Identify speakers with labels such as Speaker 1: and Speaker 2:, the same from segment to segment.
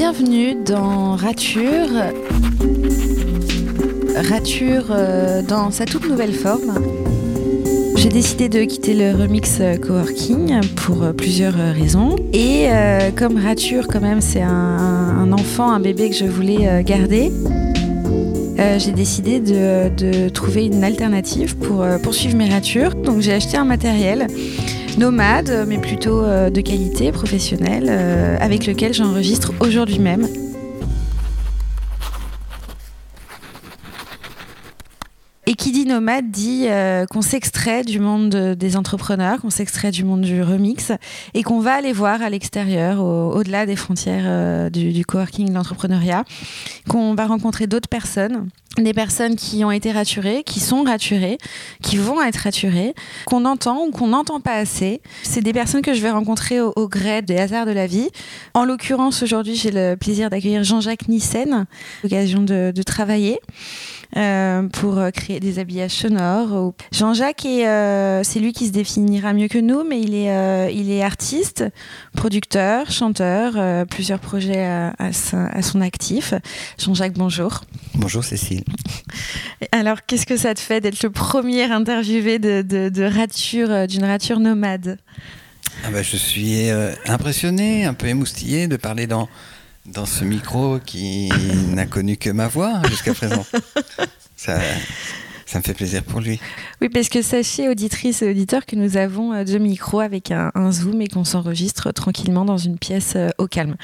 Speaker 1: Bienvenue dans Rature. Rature euh, dans sa toute nouvelle forme. J'ai décidé de quitter le remix euh, coworking pour euh, plusieurs raisons. Et comme Rature, quand même, c'est un, enfant, un bébé que je voulais garder, j'ai décidé de, de, trouver une alternative pour poursuivre mes ratures. Donc j'ai acheté un matériel nomade, mais plutôt euh, de qualité professionnelle, euh, avec lequel j'enregistre aujourd'hui même. Nomade dit euh, qu'on s'extrait du monde des entrepreneurs, qu'on s'extrait du monde du remix et qu'on va aller voir à l'extérieur, au-delà des frontières du, du coworking, de l'entrepreneuriat, qu'on va rencontrer d'autres personnes des personnes qui ont été raturées, qui sont raturées, qui vont être raturées, qu'on entend ou qu'on n'entend pas assez. C'est des personnes que je vais rencontrer au, gré des hasards de la vie. En l'occurrence, aujourd'hui, j'ai le plaisir d'accueillir Jean-Jacques Nissen, l'occasion de travailler. Euh, pour euh, créer des habillages sonores. Jean-Jacques, euh, c'est lui qui se définira mieux que nous, mais il est, il est artiste, producteur, chanteur, plusieurs projets à, à, son actif. Jean-Jacques, bonjour.
Speaker 2: Bonjour Cécile.
Speaker 1: Alors, qu'est-ce que ça te fait d'être le premier interviewé de, de, rature, d'une rature nomade?
Speaker 2: Ah bah, Je suis impressionné, un peu émoustillé de parler dans dans ce micro qui n'a connu que ma voix jusqu'à présent. Ça, ça me fait plaisir pour lui.
Speaker 1: Oui, parce que sachez, auditrices et auditeurs, que nous avons euh, deux micros avec un, zoom et qu'on s'enregistre tranquillement dans une pièce euh, au calme.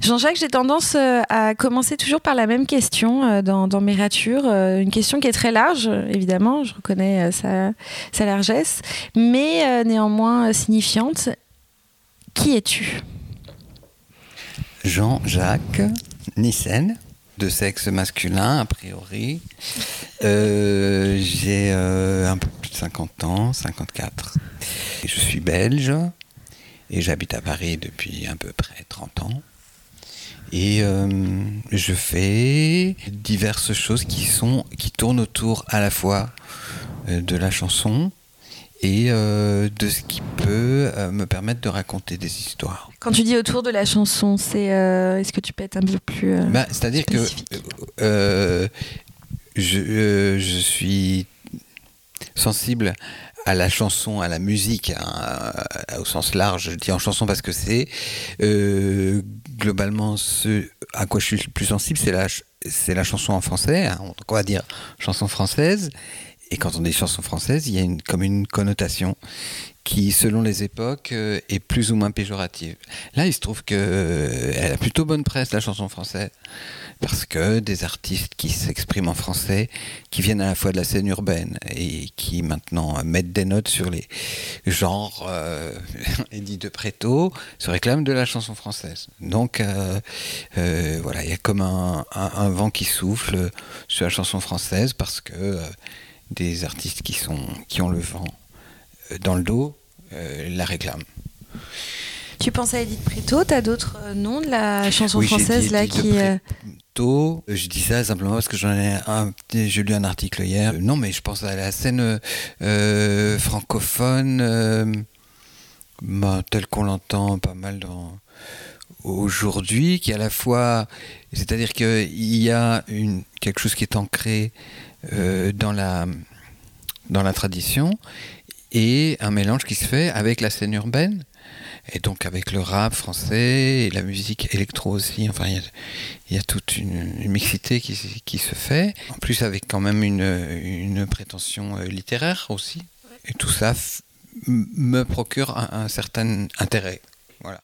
Speaker 1: Jean-Jacques, j'ai tendance euh, à commencer toujours par la même question dans, mes ratures. Une question qui est très large, évidemment, je reconnais sa, sa largesse, mais néanmoins signifiante. Qui es-tu?
Speaker 2: Jean-Jacques Nissen, de sexe masculin a priori. Euh, j'ai euh, un peu plus de 50 ans, 54. je suis belge et j'habite à Paris depuis à peu près 30 ans. Et euh, je fais diverses choses qui, sont, qui tournent autour à la fois de la chanson, et euh, de ce qui peut euh, me permettre de raconter des histoires.
Speaker 1: Quand tu dis autour de la chanson, c'est euh, est-ce que tu peux être un peu plus
Speaker 2: bah, C'est-à-dire que je, je, suis sensible à la chanson, à la musique, hein, au sens large, je dis en chanson parce que c'est globalement ce à quoi je suis le plus sensible, c'est la, chanson en français, hein, on va dire chanson française, et quand on dit chanson française, il y a une, comme une connotation qui, selon les époques, euh, est plus ou moins péjorative. Là, il se trouve qu'elle euh, a plutôt bonne presse, la chanson française, parce que des artistes qui s'expriment en français, qui viennent à la fois de la scène urbaine et qui maintenant mettent des notes sur les genres, euh, Eddie de Préto, se réclament de la chanson française. Donc, euh, voilà, il y a comme un, un, vent qui souffle sur la chanson française parce que des artistes qui, sont, qui ont le vent euh, dans le dos euh, la réclament.
Speaker 1: Tu penses à Edith Préto, tu as d'autres euh, noms de la chanson française là qui.
Speaker 2: Préto, je dis ça simplement parce que j'en ai un, j'ai lu un article hier. Non, mais je pense à la scène francophone bah, telle qu'on l'entend pas mal dans aujourd'hui, qui à la fois, c'est-à-dire qu'il y a une, quelque chose qui est ancré euh, dans, la, dans la tradition et un mélange qui se fait avec la scène urbaine et donc avec le rap français et la musique électro aussi. Enfin, il y, a toute une, mixité qui, qui, se fait. En plus, avec quand même une, une prétention euh, littéraire aussi. Et tout ça me procure un, certain intérêt. Voilà.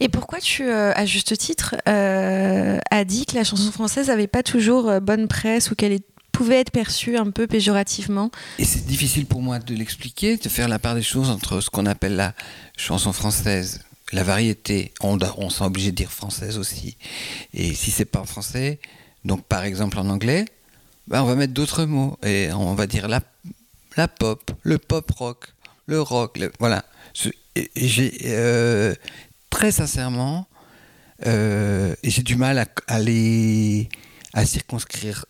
Speaker 1: Et pourquoi tu, euh, à juste titre, as dit que la chanson française n'avait pas toujours bonne presse ou qu'elle est pouvait être perçu un peu péjorativement.
Speaker 2: Et c'est difficile pour moi de l'expliquer, de faire la part des choses entre ce qu'on appelle la chanson française, la variété, on, on s'est obligé de dire française aussi. Et si c'est pas en français, donc par exemple en anglais, ben on va mettre d'autres mots et on va dire la, la pop, le pop rock, le rock, voilà. J'ai euh, très sincèrement, euh, j'ai du mal à, à, les, à circonscrire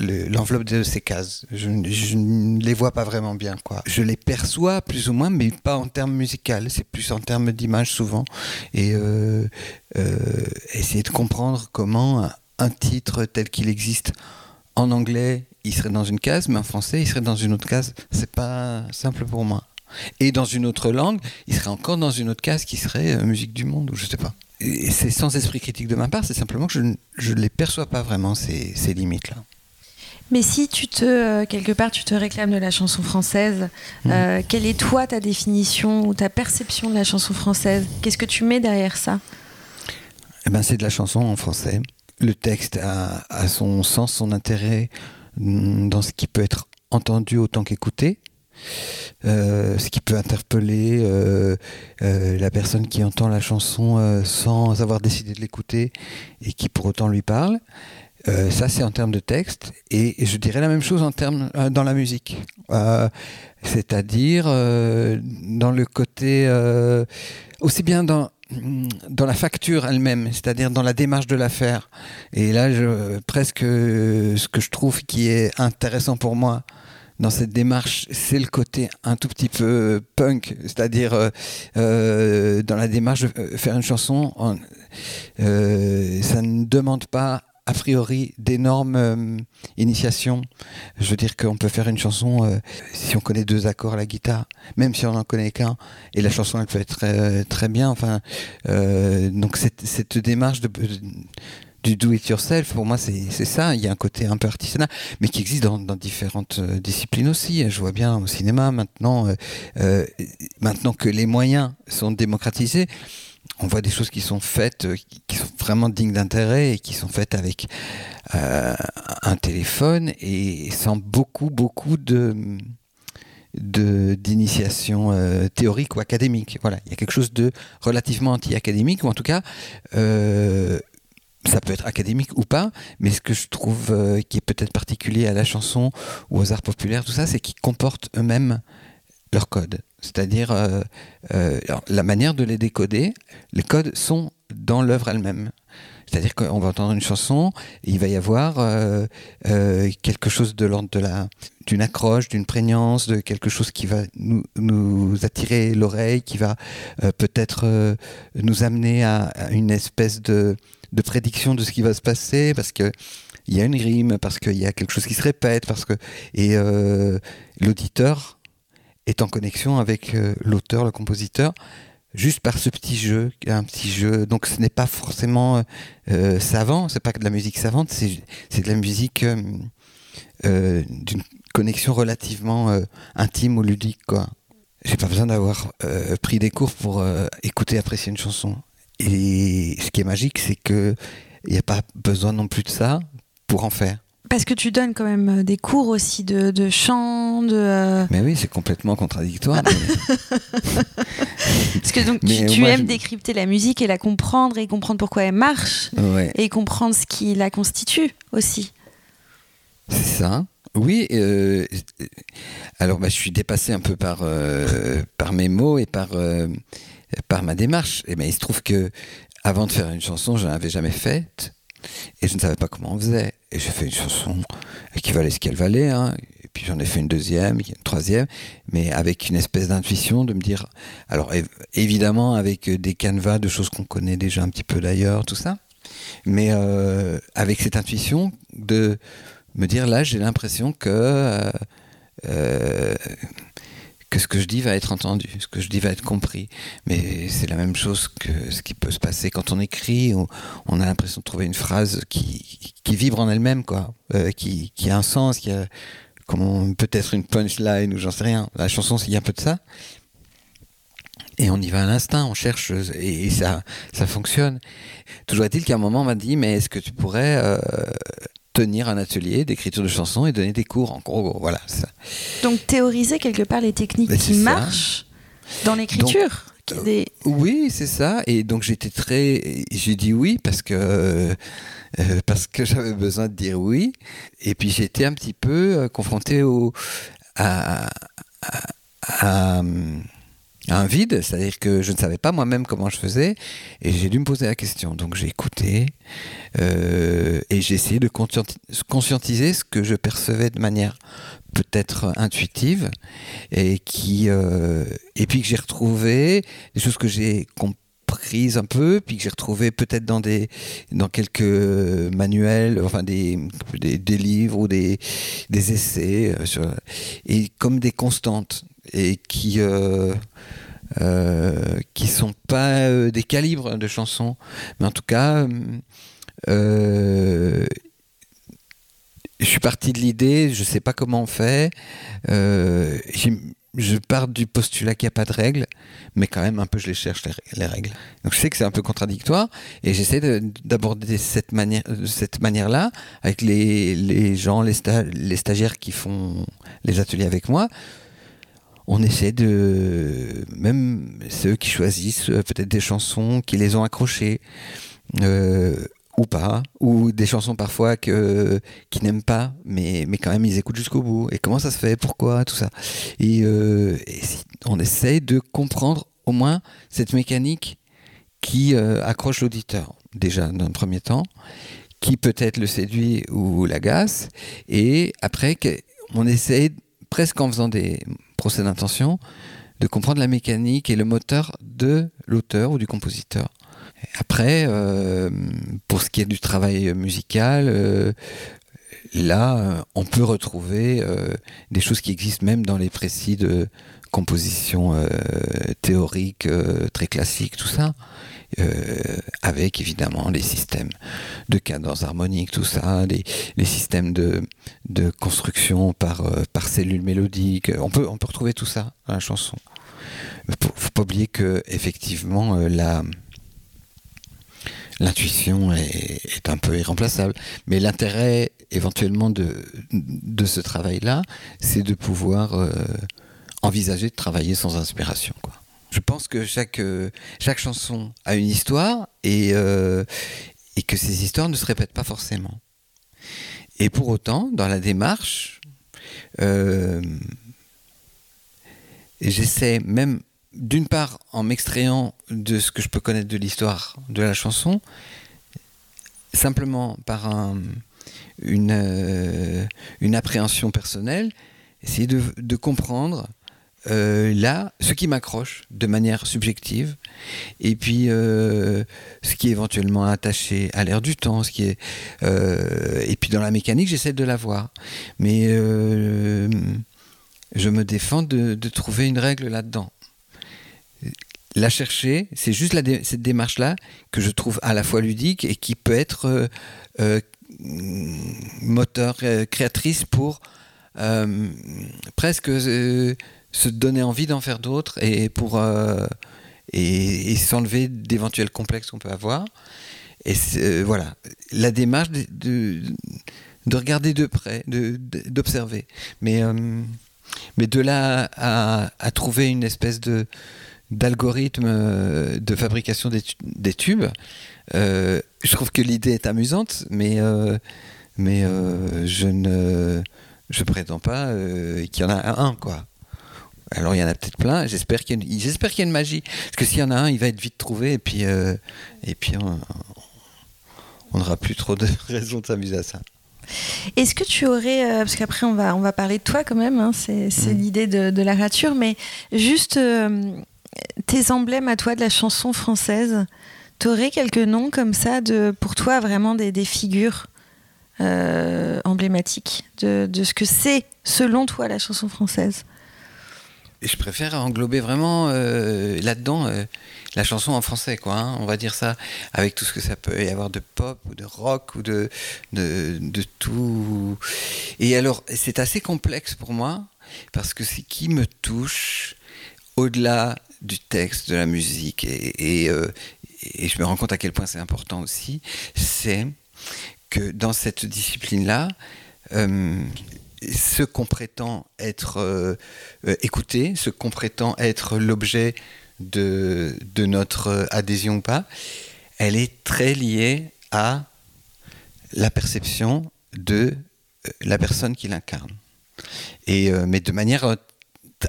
Speaker 2: l'enveloppe de ces cases. Je, ne les vois pas vraiment bien. Quoi. Je les perçois plus ou moins, mais pas en termes musicaux. C'est plus en termes d'image souvent. Et euh, euh, essayer de comprendre comment un titre tel qu'il existe en anglais, il serait dans une case, mais en français, il serait dans une autre case. C'est pas simple pour moi. Et dans une autre langue, il serait encore dans une autre case qui serait euh, musique du monde, ou je sais pas. C'est sans esprit critique de ma part, c'est simplement que je ne les perçois pas vraiment, ces, ces limites-là.
Speaker 1: Mais si tu te, euh, quelque part, tu te réclames de la chanson française, mmh. euh, quelle est toi ta définition ou ta perception de la chanson française? Qu'est-ce que tu mets derrière ça?
Speaker 2: Eh ben, C'est de la chanson en français. Le texte a, a, son sens, son intérêt mm, dans ce qui peut être entendu autant qu'écouté. Euh, ce qui peut interpeller euh, euh, la personne qui entend la chanson sans avoir décidé de l'écouter et qui pour autant lui parle. Ça, c'est en termes de texte. Et, je dirais la même chose en termes dans la musique. C'est-à-dire dans le côté aussi bien dans dans la facture elle-même, c'est-à-dire dans la démarche de l'affaire. Et là, je, presque ce que je trouve qui est intéressant pour moi, dans cette démarche, c'est le côté un tout petit peu euh, punk, c'est-à-dire euh, euh, dans la démarche de faire une chanson, ça ne demande pas a priori d'énormes initiations. Je veux dire qu'on peut faire une chanson si on connaît deux accords à la guitare, même si on n'en connaît qu'un, et la chanson elle peut être très, très bien. Enfin, donc cette, cette démarche de du do-it-yourself, pour moi, c'est ça. Il y a un côté un peu artisanal, mais qui existe dans, différentes euh, disciplines aussi. Je vois bien au cinéma maintenant, euh, euh, maintenant que les moyens sont démocratisés, on voit des choses qui sont faites, qui sont vraiment dignes d'intérêt et qui sont faites avec un téléphone et sans beaucoup, beaucoup de d'initiation théorique ou académique. Voilà, il y a quelque chose de relativement anti-académique, ou en tout cas ça peut être académique ou pas, mais ce que je trouve euh, qui est peut-être particulier à la chanson ou aux arts populaires, tout ça, c'est qu'ils comportent eux-mêmes leur code. C'est-à-dire euh, euh, la manière de les décoder, les codes sont dans l'œuvre elle-même. C'est-à-dire qu'on va entendre une chanson, il va y avoir quelque chose de l'ordre de la d'une accroche, d'une prégnance, de quelque chose qui va nous, nous attirer l'oreille, qui va peut-être nous amener à, une espèce de de prédiction de ce qui va se passer parce que il y a une rime, parce qu'il y a quelque chose qui se répète, parce que et euh, l'auditeur est en connexion avec euh, l'auteur, le compositeur, juste par ce petit jeu, un petit jeu. Donc ce n'est pas forcément euh, savant, c'est pas que de la musique savante, c'est de la musique d'une connexion relativement intime ou ludique, quoi. J'ai pas besoin d'avoir pris des cours pour écouter, apprécier une chanson. Et ce qui est magique, c'est qu'il n'y a pas besoin non plus de ça pour en faire.
Speaker 1: Parce que tu donnes quand même euh, des cours aussi de, de chant, de. Euh,
Speaker 2: mais oui, c'est complètement contradictoire.
Speaker 1: Parce que donc tu, aimes décrypter la musique et la comprendre et comprendre pourquoi elle marche et comprendre ce qui la constitue aussi.
Speaker 2: C'est ça. Oui. Euh, alors, bah, je suis dépassé un peu par par mes mots et par par ma démarche. Et ben, il se trouve que avant de faire une chanson, je n'avais jamais faite et je ne savais pas comment on faisait. Et j'ai fait une chanson qui valait ce qu'elle valait. Hein. Et puis j'en ai fait une deuxième, une troisième, mais avec une espèce d'intuition de me dire. Alors évidemment avec des canevas de choses qu'on connaît déjà un petit peu d'ailleurs, tout ça. Mais euh, avec cette intuition de me dire là, j'ai l'impression que euh, euh, que ce que je dis va être entendu, ce que je dis va être compris. Mais c'est la même chose que ce qui peut se passer quand on écrit, où on a l'impression de trouver une phrase qui, qui vibre en elle-même, quoi, euh, qui, qui, a un sens, qui a peut-être une punchline ou j'en sais rien. La chanson, il y a un peu de ça. Et on y va à l'instinct, on cherche et, ça, ça fonctionne. Toujours est-il qu'à un moment on m'a dit, mais est-ce que tu pourrais euh, tenir un atelier d'écriture de chansons et donner des cours. En gros, voilà.
Speaker 1: Donc théoriser quelque part les techniques qui marchent dans l'écriture.
Speaker 2: Euh, oui, c'est ça. Et donc j'étais très, j'ai dit oui parce que euh, parce que j'avais besoin de dire oui. Et puis j'étais un petit peu euh, confronté au à, à, un vide, c'est-à-dire que je ne savais pas moi-même comment je faisais, et j'ai dû me poser la question. Donc j'ai écouté, euh, et j'ai essayé de conscientiser ce que je percevais de manière peut-être intuitive, et, qui, euh, et puis que j'ai retrouvé des choses que j'ai comprises un peu, puis que j'ai retrouvé peut-être dans dans quelques manuels, enfin des, des, livres ou des, des essais, euh, et comme des constantes et qui euh, euh, qui sont pas euh, des calibres de chansons, mais en tout cas, je suis parti de l'idée, je sais pas comment on fait. je pars du postulat qu'il n'y a pas de règles, mais quand même un peu je les cherche les, règles. Donc je sais que c'est un peu contradictoire et j'essaie d'aborder cette manière, cette manière-là avec les, les gens, les, les stagiaires qui font les ateliers avec moi on essaie de, même ceux qui choisissent euh, peut-être des chansons qui les ont accrochés, euh, ou pas, ou des chansons parfois que, qui n'aiment pas, mais, mais quand même ils écoutent jusqu'au bout. Et comment ça se fait, pourquoi, tout ça. Et, euh, on essaie de comprendre au moins cette mécanique qui accroche l'auditeur, déjà dans un premier temps, qui peut-être le séduit ou l'agace, et après on essaie presque en faisant des procès d'intention, de comprendre la mécanique et le moteur de l'auteur ou du compositeur. Après, euh, pour ce qui est du travail musical, euh, là, on peut retrouver euh, des choses qui existent même dans les précis de composition théorique très classique, tout ça. Euh, avec évidemment les systèmes de cadence harmonique, tout ça, les, les systèmes de, de construction par, euh, par cellules mélodiques. On peut, on peut retrouver tout ça dans la chanson. Il faut pas oublier que effectivement euh, la l'intuition est, un peu irremplaçable. Mais l'intérêt éventuellement de, de ce travail-là, c'est de pouvoir envisager de travailler sans inspiration. Je pense que chaque, euh, chaque chanson a une histoire et, euh, et que ces histoires ne se répètent pas forcément. Et pour autant, dans la démarche, euh, j'essaie même, d'une part, en m'extrayant de ce que je peux connaître de l'histoire de la chanson, simplement par un, une, une appréhension personnelle, essayer de, de comprendre euh, là, ce qui m'accroche de manière subjective, et puis euh, ce qui est éventuellement attaché à l'air du temps, ce qui est, euh, et puis dans la mécanique, j'essaie de la voir. Mais je me défends de, trouver une règle là-dedans. La chercher, c'est juste cette démarche-là que je trouve à la fois ludique et qui peut être moteur, créatrice pour presque se donner envie d'en faire d'autres et pour euh, et, s'enlever d'éventuels complexes qu'on peut avoir. Et euh, voilà, la démarche de, de, regarder de près, d'observer. Mais, euh, mais de là à, à, trouver une espèce d'algorithme de fabrication des, des tubes, je trouve que l'idée est amusante, mais, mais je ne je prétends pas qu'il y en a un, quoi. Alors il y en a peut-être plein. J'espère qu'il y, a une magie. Parce que s'il y en a un, il va être vite trouvé et puis, euh, et puis on n'aura plus trop de raisons de s'amuser à ça.
Speaker 1: Est-ce que tu aurais, euh, parce qu'après on va, on va parler de toi quand même, hein, c'est, mm. l'idée de, la rature, mais juste euh, tes emblèmes à toi de la chanson française, tu aurais quelques noms comme ça de, pour toi vraiment des, des figures emblématiques de, de, ce que c'est selon toi la chanson française?
Speaker 2: Je préfère englober vraiment euh, là-dedans euh, la chanson en français, quoi. Hein, on va dire ça, avec tout ce que ça peut y avoir de pop ou de rock ou de, de, tout. Et alors, c'est assez complexe pour moi parce que c'est qui me touche au-delà du texte, de la musique. Et, et, euh, et, je me rends compte à quel point c'est important aussi. C'est que dans cette discipline-là, ce qu'on prétend être euh, euh, écouté, ce qu'on prétend être l'objet de, notre adhésion ou pas, elle est très liée à la perception de euh, la personne qui l'incarne. Mais de manière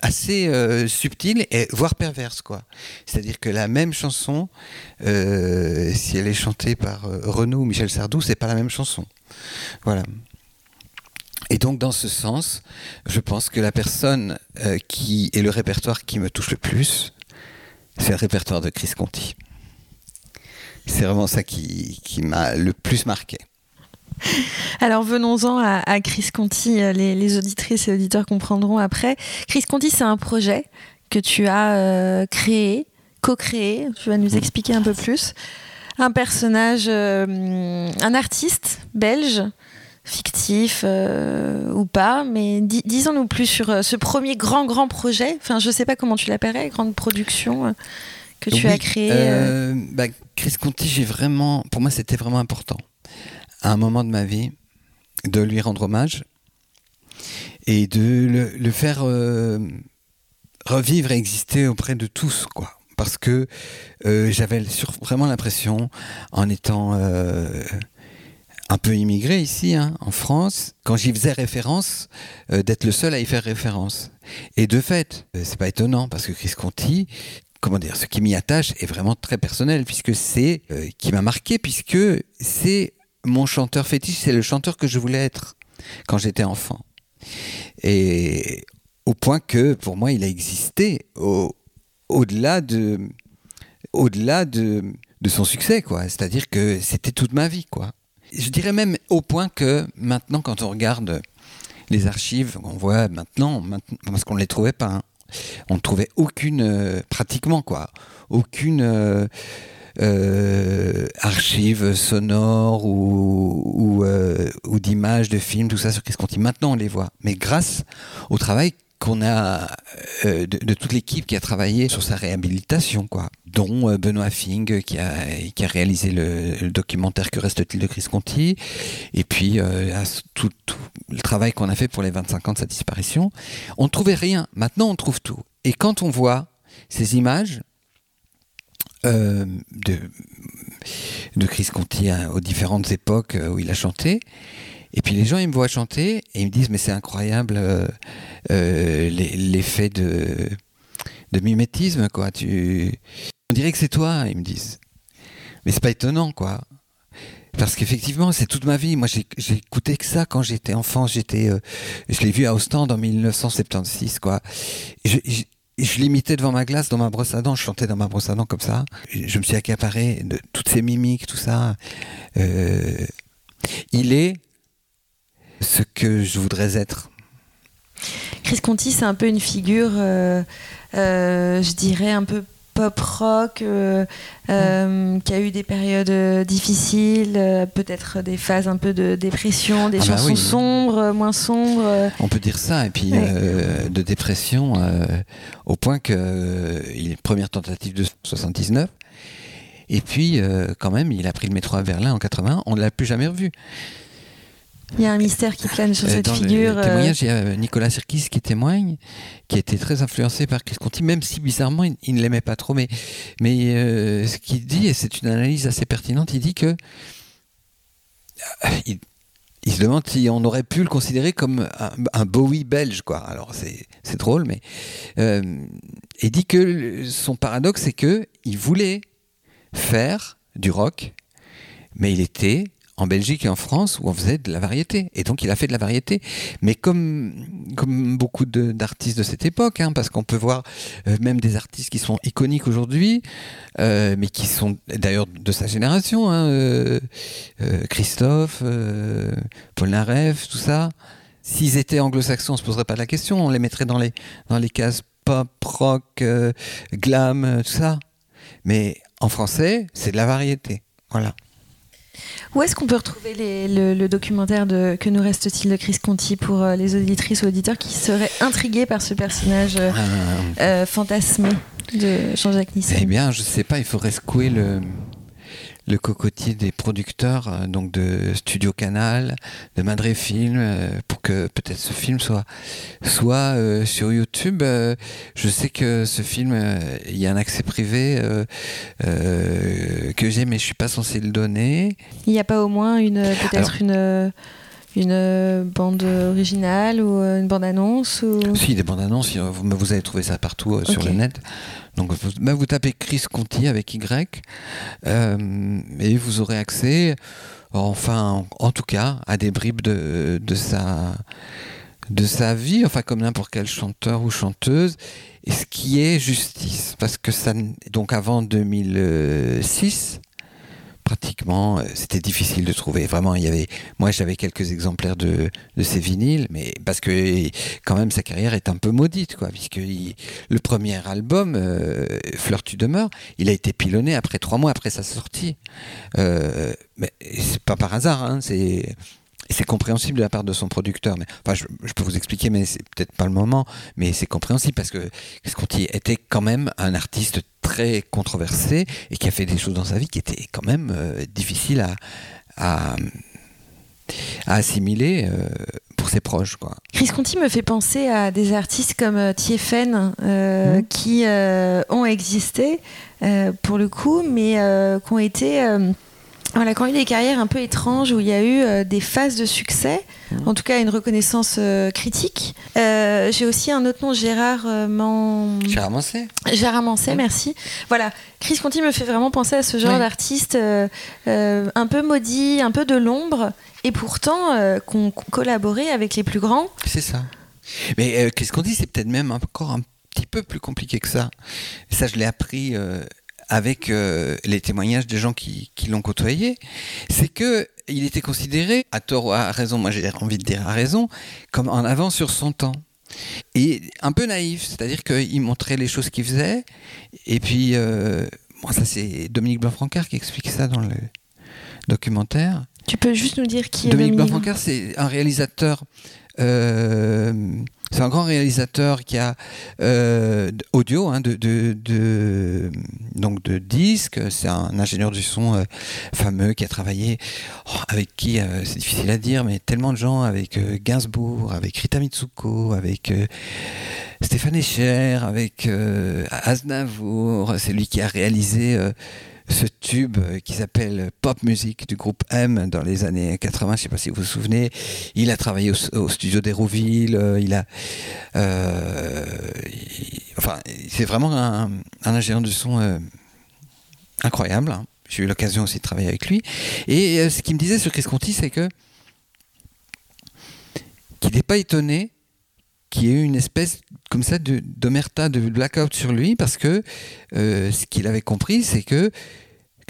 Speaker 2: assez euh, subtile voire perverse quoi. C'est-à-dire que la même chanson, euh, si elle est chantée par euh, Renaud ou Michel Sardou, c'est pas la même chanson. Voilà. Et donc dans ce sens, je pense que la personne qui est le répertoire qui me touche le plus, c'est le répertoire de Chris Conti. C'est vraiment ça qui, qui m'a le plus marqué.
Speaker 1: Alors venons-en à, Chris Conti, euh, les, auditrices et auditeurs comprendront après. Chris Conti, c'est un projet que tu as euh, créé, co-créé, tu vas nous expliquer un peu plus. Un personnage, euh, un artiste belge, fictif ou pas, mais disons-nous plus sur ce premier grand, grand projet. Enfin, je ne sais pas comment tu l'appellerais, grande production que tu as créée.
Speaker 2: Bah, Chris Conti, j'ai vraiment, pour moi, c'était vraiment important à un moment de ma vie de lui rendre hommage et de le, faire euh, revivre et exister auprès de tous, quoi. Parce que euh, j'avais vraiment l'impression, en étant euh, un peu immigré ici, hein, en France, quand j'y faisais référence, d'être le seul à y faire référence. Et de fait, c'est pas étonnant, parce que Chris Conti, comment dire, ce qui m'y attache est vraiment très personnel, puisque c'est qui m'a marqué, puisque c'est mon chanteur fétiche, c'est le chanteur que je voulais être quand j'étais enfant. Et au point que, pour moi, il a existé au, au-delà de, au-delà de, de son succès, quoi. C'est-à-dire que c'était toute ma vie, quoi. Je dirais même au point que maintenant, quand on regarde les archives, on voit maintenant, parce qu'on ne les trouvait pas, hein, on ne trouvait aucune, euh, pratiquement, quoi, aucune. Euh, euh, archives sonores ou, ou, d'images de films, tout ça sur Chris Conti. Maintenant, on les voit. Mais grâce au travail qu'on a euh, de, toute l'équipe qui a travaillé sur sa réhabilitation, quoi, dont Benoît Fing qui a, réalisé le, documentaire Que reste-t-il de Chris Conti, et puis tout, tout, le travail qu'on a fait pour les 25 ans de sa disparition, on ne trouvait rien. Maintenant, on trouve tout. Et quand on voit ces images, euh, de, Chris Conti hein, aux différentes époques euh, où il a chanté. Et puis les gens, ils me voient chanter et ils me disent, mais c'est incroyable euh, l'effet de, de mimétisme, quoi. On dirait que c'est toi, ils me disent. Mais c'est pas étonnant, quoi. Parce qu'effectivement, c'est toute ma vie. Moi, j'ai écouté que ça quand j'étais enfant. J'étais, je l'ai vu à Ostende en 1976, quoi. Je, je l'imitais devant ma glace, dans ma brosse à dents, je chantais dans ma brosse à dents comme ça. Je me suis accaparé de toutes ces mimiques, tout ça. Euh, il est ce que je voudrais être.
Speaker 1: Chris Conti, c'est un peu une figure, euh, euh, je dirais, un peu pop rock, euh, euh, qui a eu des périodes euh, difficiles, peut-être des phases un peu de dépression, des ah bah chansons sombres, moins sombres.
Speaker 2: On peut dire ça, et puis de dépression au point que il est première tentative de 79. Et puis, quand même, il a pris le métro à Berlin en 80. On ne l'a plus jamais revu.
Speaker 1: Il y a un mystère qui plane sur euh, cette figure.
Speaker 2: Euh. il y a Nicolas Sirkis qui témoigne, qui était très influencé par Chris Conti, même si bizarrement il, ne l'aimait pas trop. Mais, mais euh, ce qu'il dit, et c'est une analyse assez pertinente, il dit que il, se demande si on aurait pu le considérer comme un, Bowie belge, quoi. Alors c'est drôle, mais il dit que son paradoxe, c'est que il voulait faire du rock, mais il était en Belgique et en France où on faisait de la variété. Et donc il a fait de la variété. Mais comme, comme beaucoup d'artistes de, cette époque, hein, parce qu'on peut voir euh, même des artistes qui sont iconiques aujourd'hui, euh, mais qui sont d'ailleurs de sa génération, hein, euh, Christophe, Paul Naref, tout ça. S'ils étaient anglo-saxons, on se poserait pas la question, on les mettrait dans les, dans les cases pop, rock, glam, tout ça. Mais en français, c'est de la variété. Voilà.
Speaker 1: Où est-ce qu'on peut retrouver le, documentaire de Que nous reste-t-il de Chris Conti pour euh, les auditrices ou auditeurs qui seraient intrigués par ce personnage euh, ah. euh, fantasmé de Jean-Jacques Nissen
Speaker 2: Eh bien, je ne sais pas, il faudrait secouer le, le cocotier des producteurs, euh, donc de Studio Canal, de Madré Film, euh, pour que peut-être ce film soit, soit euh, sur YouTube. je sais que ce film, il y a un accès privé que j'ai, mais je suis pas censé le donner.
Speaker 1: Il n'y a pas au moins une peut-être une une bande originale ou une bande annonce ou...
Speaker 2: Si, des bandes annonces, vous, vous avez trouvé ça partout sur le net. Donc vous, bah, vous tapez Chris Conti avec Y et vous aurez accès, enfin, en tout cas, à des bribes de, de sa de sa vie, enfin comme n'importe quel chanteur ou chanteuse, et ce qui est justice. Parce que ça, donc avant 2006, pratiquement, euh, c'était difficile de trouver. Vraiment, il y avait, moi j'avais quelques exemplaires de, de ces vinyles, mais parce que quand même sa carrière est un peu maudite, quoi, puisque le premier album, euh, Fleur tu demeures, il a été pilonné après trois mois après sa sortie. Euh, mais c'est pas par hasard, hein, c'est c'est compréhensible de la part de son producteur. Mais, enfin, je, peux vous expliquer, mais c'est peut-être pas le moment. Mais c'est compréhensible parce que Conti était quand même un artiste très controversé et qui a fait des choses dans sa vie qui étaient quand même euh, difficiles à, à, assimiler. Euh, pour ses proches. Quoi.
Speaker 1: Chris Conti me fait penser à des artistes comme euh, Tiefen mmh. qui ont existé pour le coup, mais qui ont été voilà, quand il y a eu des carrières un peu étranges où il y a eu euh, des phases de succès, mmh. en tout cas une reconnaissance euh, critique. Euh, j'ai aussi un autre nom, Gérard Man...
Speaker 2: Gérard Mancé.
Speaker 1: Gérard Mancé, mmh. merci. Voilà, Chris Conti me fait vraiment penser à ce genre d'artiste un peu maudit, un peu de l'ombre, et pourtant qu'on collaborait avec les plus grands.
Speaker 2: C'est ça. Mais Chris Conti, c'est peut-être même encore un petit peu plus compliqué que ça. Ça, je l'ai appris avec euh, les témoignages des gens qui, l'ont côtoyé, c'est que il était considéré, à tort ou à raison, moi j'ai envie de dire à raison, comme en avance sur son temps. Et un peu naïf, c'est-à-dire qu'il montrait les choses qu'il faisait, et puis, euh, ça c'est Dominique Blanc-Francard qui explique ça dans le documentaire.
Speaker 1: Tu peux juste nous dire qui est
Speaker 2: Dominique, Dominique Blanc-Francard C'est un réalisateur euh, c'est un grand réalisateur qui a euh, audio, hein, de, donc de disques. C'est un ingénieur du son euh, fameux qui a travaillé oh, avec qui, c'est difficile à dire, mais tellement de gens, avec Gainsbourg, avec Rita Mitsuko, avec Stéphane Echer, avec Aznavour. C'est lui qui a réalisé ce tube qui s'appelle Pop Music du groupe M dans les années 80, je ne sais pas si vous vous souvenez. Il a travaillé au, studio d'Hérouville, euh, il a... Euh, enfin, c'est vraiment un, ingénieur du son euh, incroyable. Hein. J'ai eu l'occasion aussi de travailler avec lui. Et ce qu'il me disait sur Chris Conti, c'est que qu'il n'est pas étonné qu'il y ait eu une espèce comme ça d'omerta, de, de, blackout sur lui, parce que ce qu'il avait compris, c'est que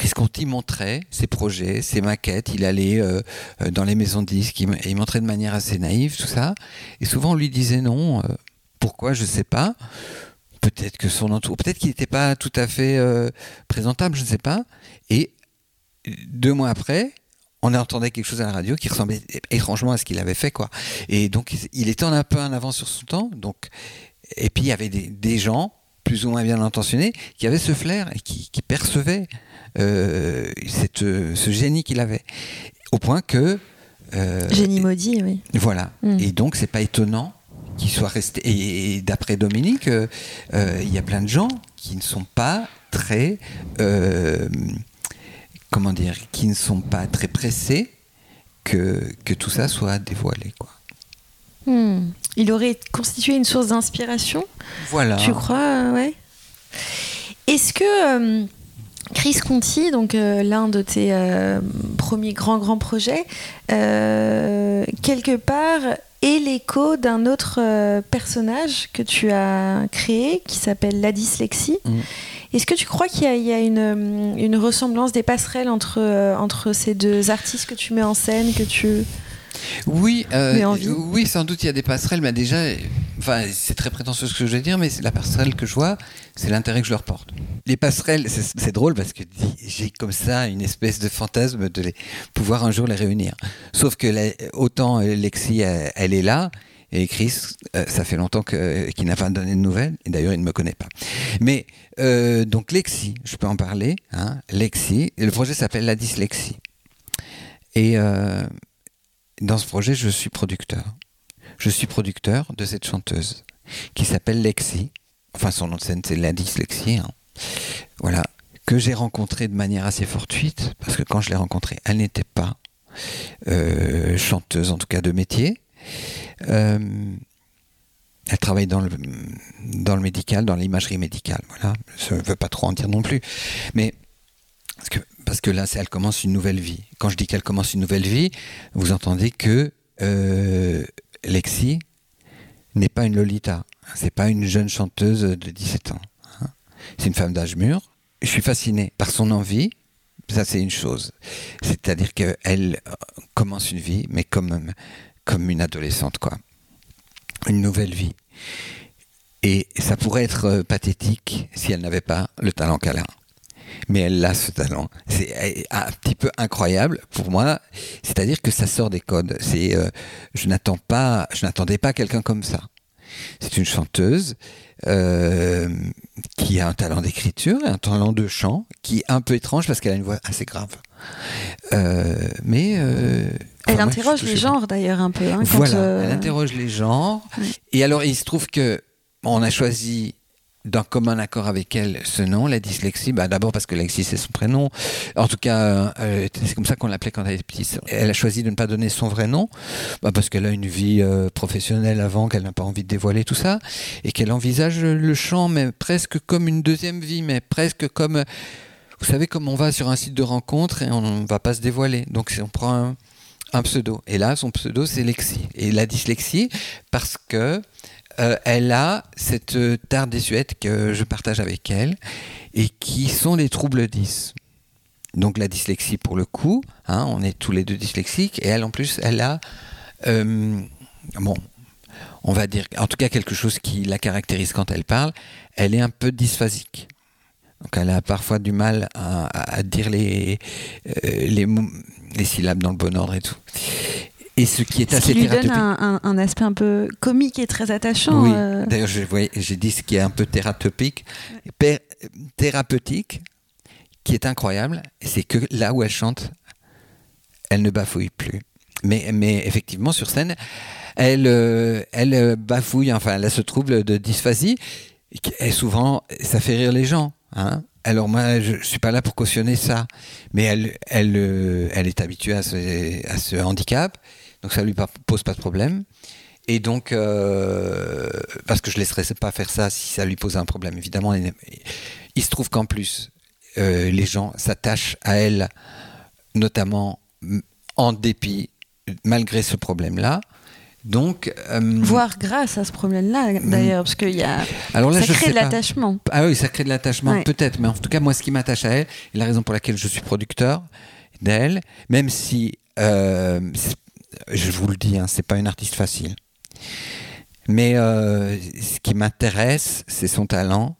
Speaker 2: Chris Conti montrait ses projets, ses maquettes? Il allait euh, euh, dans les maisons de disques, il, il, montrait de manière assez naïve tout ça. Et souvent, on lui disait non. Euh, pourquoi Je ne sais pas. Peut-être que son entourage, peut-être qu'il n'était pas tout à fait présentable, je ne sais pas. Et deux mois après, on entendait quelque chose à la radio qui ressemblait étrangement à ce qu'il avait fait, quoi. Et donc, il était un peu en avance sur son temps. Donc, et puis il y avait des, gens plus ou moins bien intentionnés qui avaient ce flair et qui, qui percevaient euh, cette, ce génie qu'il avait. Au point que.
Speaker 1: Euh, génie maudit, oui.
Speaker 2: Voilà. Hmm. Et donc, c'est pas étonnant qu'il soit resté. Et, d'après Dominique, euh, il y a plein de gens qui ne sont pas très. comment dire Qui ne sont pas très pressés que, que tout ça soit dévoilé, quoi.
Speaker 1: Hmm. Il aurait constitué une source d'inspiration
Speaker 2: Voilà.
Speaker 1: Tu crois, ouais Est-ce que Chris Conti, donc euh, l'un de tes euh, premiers grands grands projets, euh, quelque part est l'écho d'un autre personnage que tu as créé qui s'appelle la dyslexie. Mm. Est-ce que tu crois qu'il y a, une, une, ressemblance des passerelles entre, entre ces deux artistes que tu mets en scène, que tu
Speaker 2: oui, oui, sans doute il y a des passerelles, mais déjà, enfin, c'est très prétentieux ce que je vais dire, mais la passerelle que je vois, c'est l'intérêt que je leur porte. Les passerelles, c'est drôle parce que j'ai comme ça une espèce de fantasme de les, pouvoir un jour les réunir. Sauf que autant Lexi, elle, est là, et Chris, euh, ça fait longtemps qu'il n'a pas donné de nouvelles, et d'ailleurs il ne me connaît pas. Mais euh, donc Lexi, je peux en parler, hein, Lexi, le projet s'appelle La Dyslexie. Et euh, dans ce projet, je suis producteur. Je suis producteur de cette chanteuse qui s'appelle Lexi. Enfin, son nom de scène, c'est la dyslexie. Hein. Voilà. Que j'ai rencontré de manière assez fortuite, parce que quand je l'ai rencontrée, elle n'était pas chanteuse en tout cas de métier. elle travaille dans le, dans le médical, dans l'imagerie médicale. Voilà, je ne veux pas trop en dire non plus. Mais parce que, là, elle commence une nouvelle vie. Quand je dis qu'elle commence une nouvelle vie, vous entendez que Lexi n'est pas une Lolita. C'est pas une jeune chanteuse de 17 ans. Hein. C'est une femme d'âge mûr. Je suis fasciné par son envie. Ça, c'est une chose. C'est-à-dire qu'elle euh, commence une vie, mais comme, comme une adolescente, quoi. Une nouvelle vie. Et ça pourrait être euh, pathétique si elle n'avait pas le talent qu'elle a. Mais elle a ce talent. C'est un petit peu incroyable pour moi. C'est-à-dire que ça sort des codes. C'est, euh, je n'attends pas, je n'attendais pas quelqu'un comme ça. C'est une chanteuse euh, qui a un talent d'écriture et un talent de chant qui est un peu étrange parce qu'elle a une voix assez grave. Euh, mais
Speaker 1: euh, elle interroge les genres d'ailleurs un peu. Hein,
Speaker 2: voilà, elle interroge les genres. Et alors il se trouve que on a choisi d'un commun accord avec elle ce nom, la dyslexie. Bah, D'abord parce que Lexi, c'est son prénom. En tout cas, euh, c'est comme ça qu'on l'appelait quand elle était petite. Elle a choisi de ne pas donner son vrai nom, bah, parce qu'elle a une vie euh, professionnelle avant, qu'elle n'a pas envie de dévoiler tout ça, et qu'elle envisage le chant, mais presque comme une deuxième vie, mais presque comme... Vous savez, comme on va sur un site de rencontre et on ne va pas se dévoiler. Donc on prend un, un pseudo. Et là, son pseudo, c'est Lexi. Et la dyslexie, parce que euh, elle a cette euh, tare désuète que je partage avec elle et qui sont les troubles 10. Donc la dyslexie pour le coup, hein, on est tous les deux dyslexiques et elle en plus, elle a, euh, bon, on va dire, en tout cas quelque chose qui la caractérise quand elle parle, elle est un peu dysphasique. Donc elle a parfois du mal à, dire les, les syllabes dans le bon ordre et tout. Et ce qui est assez
Speaker 1: qui lui donne un, aspect un peu comique et très attachant.
Speaker 2: Oui. Euh. D'ailleurs, j'ai dit ce qui est un peu thérapeutique, thérapeutique, qui est incroyable, c'est que là où elle chante, elle ne bafouille plus. Mais, mais effectivement, sur scène, elle, euh, elle euh, bafouille, enfin, elle a ce trouble de dysphasie, et souvent, ça fait rire les gens. Hein alors moi, je, ne suis pas là pour cautionner ça, mais elle, elle, elle est habituée à ce, à ce handicap donc ça lui pose pas de problème. Et donc, euh, parce que je ne laisserais pas faire ça si ça lui posait un problème, évidemment. Il se trouve qu'en plus, euh, les gens s'attachent à elle, notamment en dépit, malgré ce problème-là. Donc,
Speaker 1: euh, voire grâce à ce problème-là, d'ailleurs, parce qu'il y a, alors là, ça crée de l'attachement.
Speaker 2: Ah oui, ça crée de l'attachement, peut-être, mais en tout cas, moi, ce qui m'attache à elle, et la raison pour laquelle je suis producteur d'elle, même si je vous le dis, hein, c'est pas une artiste facile. Mais euh, ce qui m'intéresse, c'est son talent,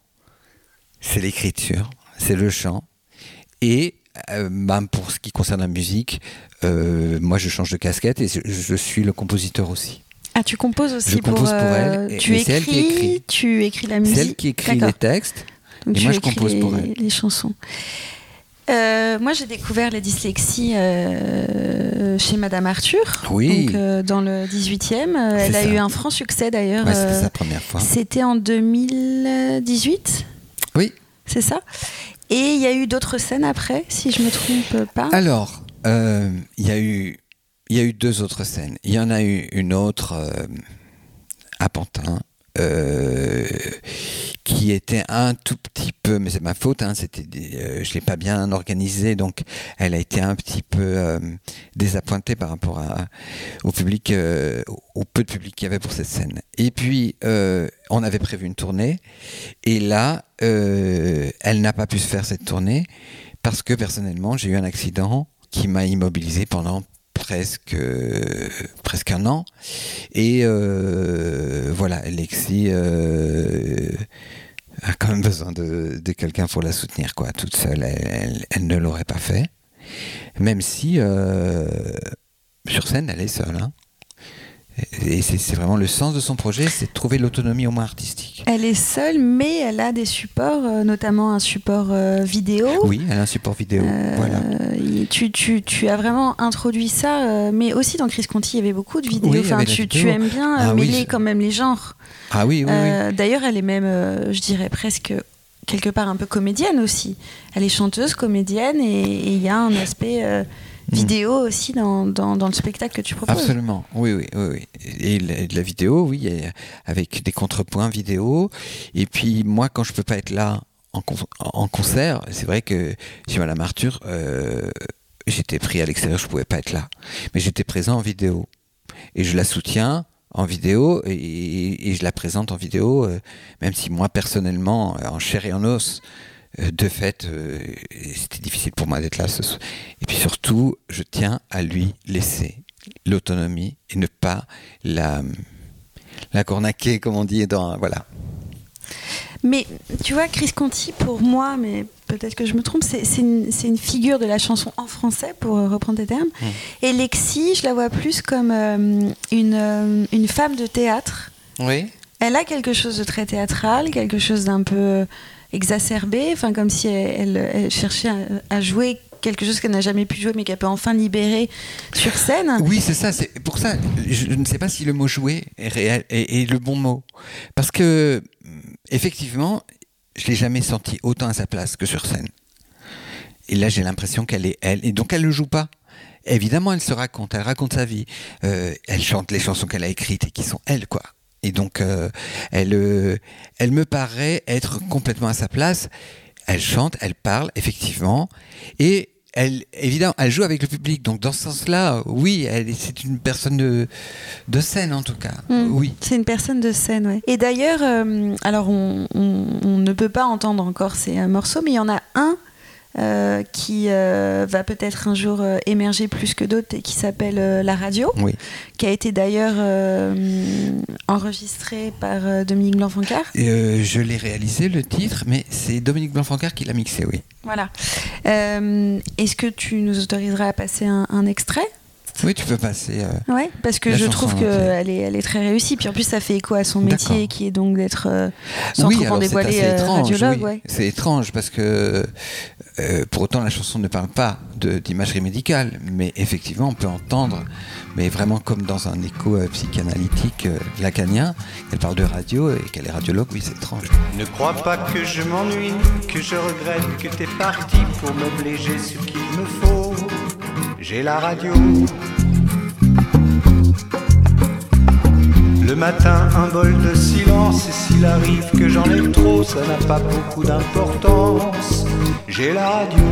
Speaker 2: c'est l'écriture, c'est le chant. Et euh, bah, pour ce qui concerne la musique, euh, moi je change de casquette et je, suis le compositeur aussi.
Speaker 1: Ah, tu composes aussi
Speaker 2: je compose pour elle.
Speaker 1: tu écris, qui écrit. tu écris la musique.
Speaker 2: C'est elle qui écrit les textes. et moi je compose pour elle.
Speaker 1: Les chansons. Euh, moi, j'ai découvert les dyslexies euh, chez Madame Arthur,
Speaker 2: oui.
Speaker 1: donc, euh, dans le 18e. Elle a eu un franc succès d'ailleurs.
Speaker 2: c'était sa première fois.
Speaker 1: C'était en 2018
Speaker 2: Oui.
Speaker 1: C'est ça Et il y a eu d'autres scènes après, si je me trompe pas
Speaker 2: Alors, il y, a eu, y a eu deux autres scènes. Il y en a eu une autre à Pantin euh, qui était un tout petit peu, mais c'est ma faute, hein, c'était, euh, je l'ai pas bien organisé, donc elle a été un petit peu euh, désappointée par rapport au public, au peu de public qu'il y avait pour cette scène. Et puis on avait prévu une tournée, et là, elle n'a pas pu se faire cette tournée parce que personnellement j'ai eu un accident qui m'a immobilisé pendant presque presque un an. Et euh, voilà Alexis euh, a quand même besoin de, quelqu'un pour la soutenir quoi. Toute seule elle, ne l'aurait pas fait. Même si euh, sur scène elle est seule hein. Et c'est vraiment le sens de son projet, c'est de trouver l'autonomie au moins artistique.
Speaker 1: Elle est seule, mais elle a des supports, euh, notamment un support euh, vidéo.
Speaker 2: Oui, elle a un support vidéo. Euh, voilà.
Speaker 1: Tu, tu, tu, as vraiment introduit ça, mais aussi dans Chris Conti, il y avait beaucoup de vidéos. enfin, tu, tu, aimes bien ah mêler quand même les genres.
Speaker 2: Ah oui, oui.
Speaker 1: D'ailleurs, elle est même, je dirais presque quelque part un peu comédienne aussi. Elle est chanteuse, comédienne, et il y a un aspect euh, mm. vidéo aussi dans, dans, dans, le spectacle que tu proposes.
Speaker 2: Absolument, oui, oui, oui. oui. Et de la vidéo, oui, avec des contrepoints vidéo. Et puis moi, quand je peux pas être là en, en concert, c'est vrai que chez Madame Arthur, euh, j'étais pris à l'extérieur, je pouvais pas être là. Mais j'étais présent en vidéo. Et je la soutiens en vidéo et, je la présente en vidéo, euh, même si moi personnellement, en chair et en os, euh, de fait, euh, c'était difficile pour moi d'être là. Et puis surtout, je tiens à lui laisser l'autonomie et ne pas la, la cornaquer, comme on dit, dans, voilà.
Speaker 1: Mais tu vois, Chris Conti, pour moi, mais peut-être que je me trompe, c'est une, une, figure de la chanson en français, pour reprendre tes termes. Mmh. Et Lexi, je la vois plus comme euh, une, euh, une, femme de théâtre.
Speaker 2: Oui.
Speaker 1: Elle a quelque chose de très théâtral, quelque chose d'un peu exacerbé, enfin comme si elle, cherchait à, jouer quelque chose qu'elle n'a jamais pu jouer mais qu'elle peut enfin libérer sur scène.
Speaker 2: Oui, c'est ça. C'est pour ça. Je ne sais pas si le mot jouer est réel est, le bon mot, parce que effectivement, je l'ai jamais senti autant à sa place que sur scène. Et là, j'ai l'impression qu'elle est elle, et donc elle ne joue pas. Évidemment, elle se raconte, elle raconte sa vie, euh, elle chante les chansons qu'elle a écrites et qui sont elle, quoi. Et donc, euh, elle, euh, elle me paraît être complètement à sa place. Elle chante, elle parle, effectivement, et elle, évidemment, elle joue avec le public. Donc, dans ce sens-là, oui, c'est une personne de, de scène, en tout cas. Mm. Oui.
Speaker 1: C'est une personne de scène, oui. Et d'ailleurs, euh, alors, on, on, ne peut pas entendre encore ces euh, morceaux, mais il y en a un euh, qui euh, va peut-être un jour euh, émerger plus que d'autres et qui s'appelle La Radio, qui a été d'ailleurs enregistré par Dominique Blanc-Fancar.
Speaker 2: je l'ai réalisé, le titre, mais c'est Dominique Blanc-Fancar qui l'a mixé, oui.
Speaker 1: Voilà. Est-ce que tu nous autoriseras à passer un extrait?
Speaker 2: Oui, tu peux passer.
Speaker 1: Euh, ouais, parce que je trouve qu'elle est, elle est très réussie. Puis en plus, ça fait écho à son métier qui est donc d'être, euh, sans oui, trop en dévoiler, euh, radiologue. Ouais.
Speaker 2: C'est étrange parce que euh, pour autant, la chanson ne parle pas d'imagerie médicale, mais effectivement, on peut entendre, mais vraiment comme dans un écho psychanalytique lacanien, qu'elle parle de radio et qu'elle est radiologue. Oui, c'est étrange.
Speaker 3: Ne crois pas que je m'ennuie, que je regrette que t'es parti pour m'obliger ce qu'il me faut j'ai la radio. Le matin, un bol de silence, et s'il arrive que j'en ai trop, ça n'a pas beaucoup d'importance. J'ai la radio.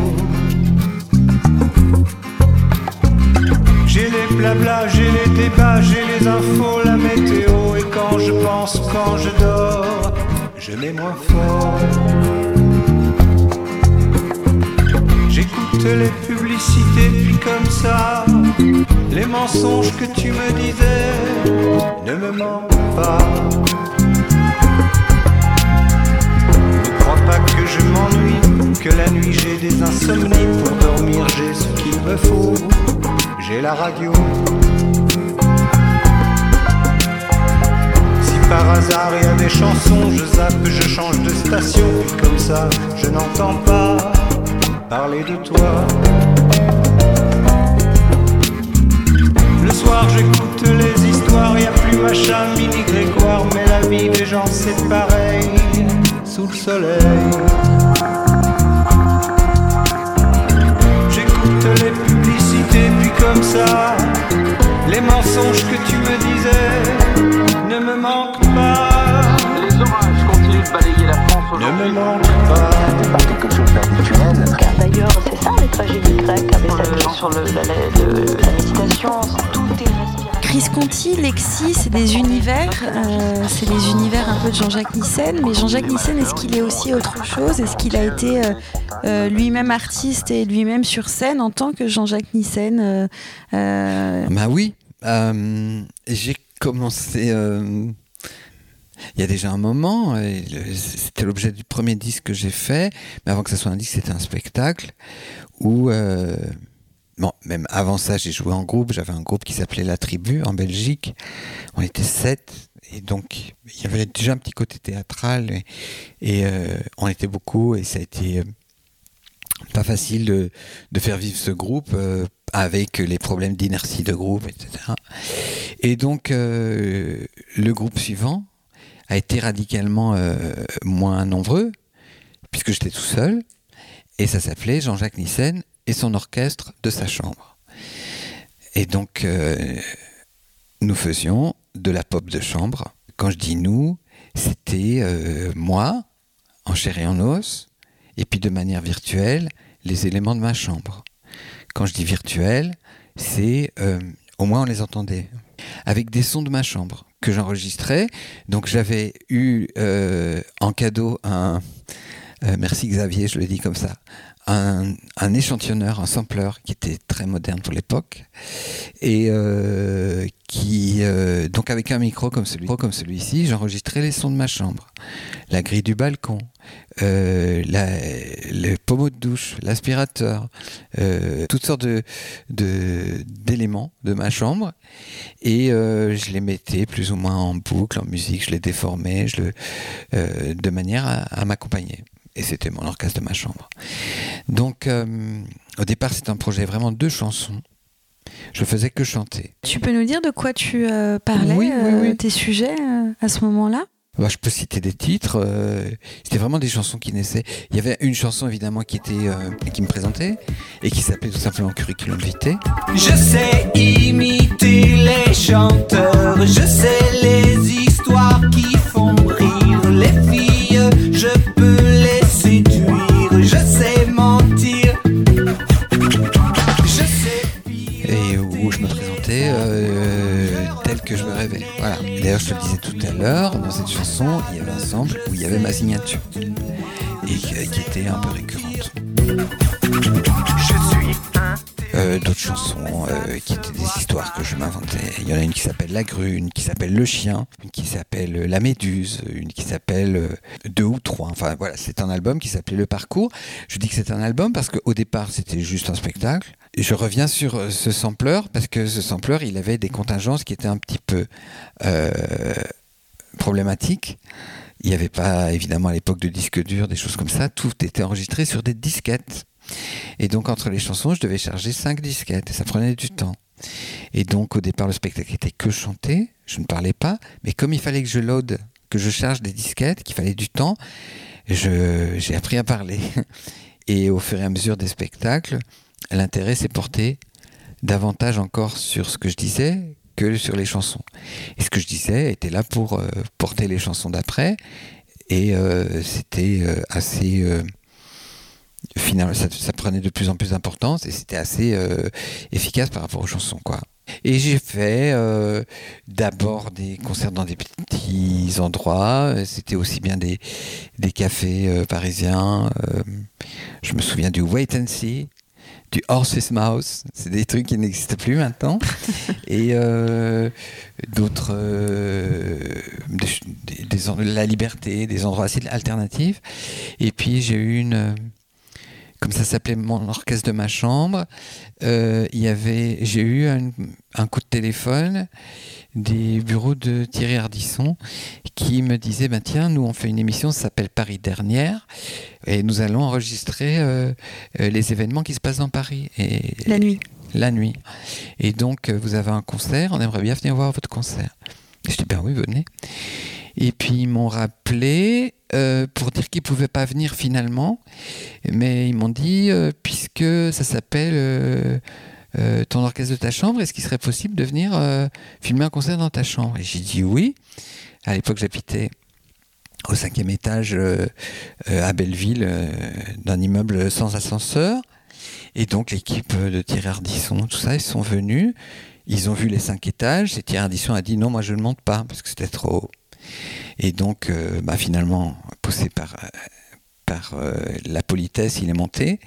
Speaker 3: J'ai les blabla, j'ai les débats, j'ai les infos, la météo, et quand je pense, quand je dors, je mets moins fort. J'écoute les publicités, puis comme ça, les mensonges que tu me disais ne me mentent pas. Ne crois pas que je m'ennuie, que la nuit j'ai des insomnies. Pour dormir, j'ai ce qu'il me faut, j'ai la radio. Si par hasard il y a des chansons, je zappe, je change de station, puis comme ça, je n'entends pas parler de toi. Le soir j'écoute les histoires, y a plus machin, mini grégoire, mais la vie des gens c'est pareil, sous le soleil. J'écoute les publicités, puis comme ça, les mensonges que tu me disais Ne me pas.
Speaker 4: C'est pas quelque chose d'habituel.
Speaker 5: D'ailleurs, c'est ça les tragédies grecques avec
Speaker 6: euh, sur le, la, la, méditation, tout est
Speaker 1: Chris Conti, Lexi, c'est des univers, euh, c'est des univers un peu de Jean-Jacques Nissen, mais Jean-Jacques Nissen, est-ce qu'il est aussi autre chose? Est-ce qu'il a été euh, euh, lui-même artiste et lui-même sur scène en tant que Jean-Jacques Nissen euh,
Speaker 2: euh? Bah oui, j'ai commencé il y a déjà un moment, c'était l'objet du premier disque que j'ai fait, mais avant que ça soit un disque, c'était un spectacle où, euh, bon, même avant ça, j'ai joué en groupe. J'avais un groupe qui s'appelait La Tribu en Belgique. On était sept, et donc il y avait déjà un petit côté théâtral, et, euh, on était beaucoup, et ça a été euh, pas facile de, de, faire vivre ce groupe avec les problèmes d'inertie de groupe, etc. Et donc le groupe suivant a été radicalement euh, moins nombreux puisque j'étais tout seul, et ça s'appelait Jean-Jacques Nissen et son orchestre de sa chambre. Et donc, euh, nous faisions de la pop de chambre. Quand je dis nous, c'était euh, moi, en chair et en os, et puis de manière virtuelle, les éléments de ma chambre. Quand je dis virtuel, c'est au moins on les entendait avec des sons de ma chambre que j'enregistrais. Donc j'avais eu euh, en cadeau un euh, merci Xavier, je le dis comme ça, un, un échantillonneur, un sampler qui était très moderne pour l'époque et euh, qui euh, donc avec un micro comme celui comme celui-ci, j'enregistrais les sons de ma chambre, la grille du balcon, euh, la- le pommeau de douche, l'aspirateur, euh, toutes sortes d'éléments de, ma chambre et je les mettais plus ou moins en boucle, en musique, je les déformais, je le, de manière à m'accompagner. Et c'était mon orchestre de ma chambre. Donc, euh, au départ, c'était un projet vraiment de chansons. Je faisais que chanter.
Speaker 1: Tu peux nous dire de quoi tu euh, parlais,
Speaker 2: Oui, oui,
Speaker 1: euh,
Speaker 2: oui.
Speaker 1: tes sujets euh, à ce moment-là?
Speaker 2: Bah, je peux citer des titres. euh, c'était vraiment des chansons qui naissaient. Il y avait une chanson évidemment qui était euh, qui me présentait et qui s'appelait tout simplement Curriculum Vitae.
Speaker 3: Je sais imiter les chanteurs, je sais les histoires qui font rire les filles, je peux je sais mentir. Je sais
Speaker 2: et où je me présentais euh, tel que je me rêvais. Voilà. D'ailleurs, je te le disais tout à l'heure, dans cette chanson, il y avait un sample où il y avait ma signature et qui, qui était un peu récurrente. Euh, D'autres chansons euh, qui étaient des histoires que je m'inventais. Il y en a une qui s'appelle La Grue, une qui s'appelle Le Chien, une qui s'appelle La Méduse, une qui s'appelle euh, Deux ou Trois. Enfin voilà, c'est un album qui s'appelait Le Parcours. Je dis que c'est un album parce qu'au départ c'était juste un spectacle. Je reviens sur ce sampleur parce que ce sampleur il avait des contingences qui étaient un petit peu problématiques. Il n'y avait pas évidemment à l'époque de disques durs, des choses comme ça. Tout était enregistré sur des disquettes. Et donc entre les chansons, je devais charger cinq disquettes et ça prenait du temps. Et donc au départ, le spectacle était que chanter, je ne parlais pas, mais comme il fallait que je load, que je charge des disquettes, qu'il fallait du temps, j'ai appris à parler. Et au fur et à mesure des spectacles, l'intérêt s'est porté davantage encore sur ce que je disais que sur les chansons. Et ce que je disais était là pour euh, porter les chansons d'après. Et euh, c'était euh, assez... finalement, ça, ça prenait de plus en plus d'importance et c'était assez euh, efficace par rapport aux chansons, quoi. Et j'ai fait euh, d'abord des concerts dans des petits endroits. C'était aussi bien des, des cafés euh, parisiens. euh, je me souviens du Wait and See, du Horse's Mouse. C'est des trucs qui n'existent plus maintenant. Et d'autres. des, des- la liberté, des endroits assez alternatifs. Et puis j'ai eu une. Comme ça s'appelait mon orchestre de ma chambre, euh, il y avait, j'ai eu un, un coup de téléphone des bureaux de Thierry Ardisson qui me disait ben tiens nous on fait une émission ça s'appelle Paris dernière et nous allons enregistrer euh, euh, les événements qui se passent dans Paris. Et
Speaker 1: La nuit.
Speaker 2: la nuit. Et donc vous avez un concert on aimerait bien venir voir votre concert. Je dis ben oui venez et puis ils m'ont rappelé euh, pour dire qu'ils pouvaient pas venir finalement mais ils m'ont dit euh, puisque ça s'appelle euh, ton orchestre de ta chambre, est-ce qu'il serait possible de venir filmer un concert dans ta chambre? Et j'ai dit oui. À l'époque, j'habitais au cinquième étage à Belleville, d'un immeuble sans ascenseur. Et donc, l'équipe de Thierry Ardisson, tout ça, ils sont venus. Ils ont vu les cinq étages. Et Thierry Ardisson a dit non, moi je ne monte pas parce que c'était trop. Et donc, euh, bah, finalement, poussé par, euh, par euh, la politesse, il est monté.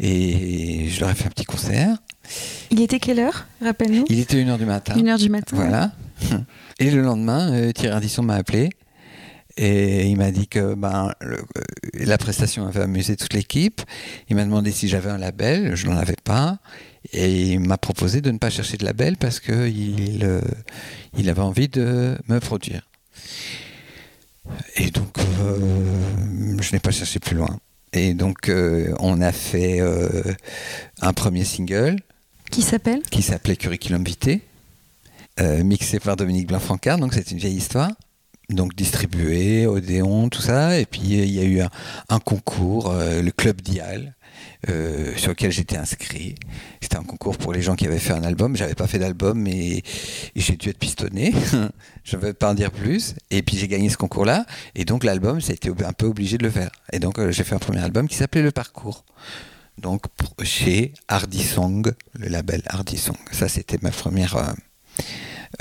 Speaker 2: Et je leur ai fait un petit concert.
Speaker 1: Il était quelle heure Rappelle-nous?
Speaker 2: Il était 1h du matin.
Speaker 1: Une heure du matin.
Speaker 2: Voilà. Et le lendemain, euh, Thierry Ardisson m'a appelé et il m'a dit que ben, le- la prestation avait amusé toute l'équipe. Il m'a demandé si j'avais un label, je n'en avais pas. Et il m'a proposé de ne pas chercher de label parce qu'il il avait envie de me produire. Et donc, euh, je n'ai pas cherché plus loin. Et donc, euh, on a fait euh, un premier single
Speaker 1: Qui s'appelle?
Speaker 2: Qui s'appelait Curriculum Vitae, mixé par Dominique Blanc-Francard, donc c'est une vieille histoire. donc distribué, Odéon, tout ça. Et puis il y a eu un, un concours, euh, le Club Dial, euh, sur lequel j'étais inscrit. C'était un concours pour les gens qui avaient fait un album. J'avais pas fait d'album, mais j'ai dû être pistonné. Je ne vais pas en dire plus. Et puis j'ai gagné ce concours-là. Et donc l'album, été un peu obligé de le faire. Et donc euh, j'ai fait un premier album qui s'appelait Le Parcours. Donc chez Hardy Song, le label Hardy Song. Ça, c'était ma première euh,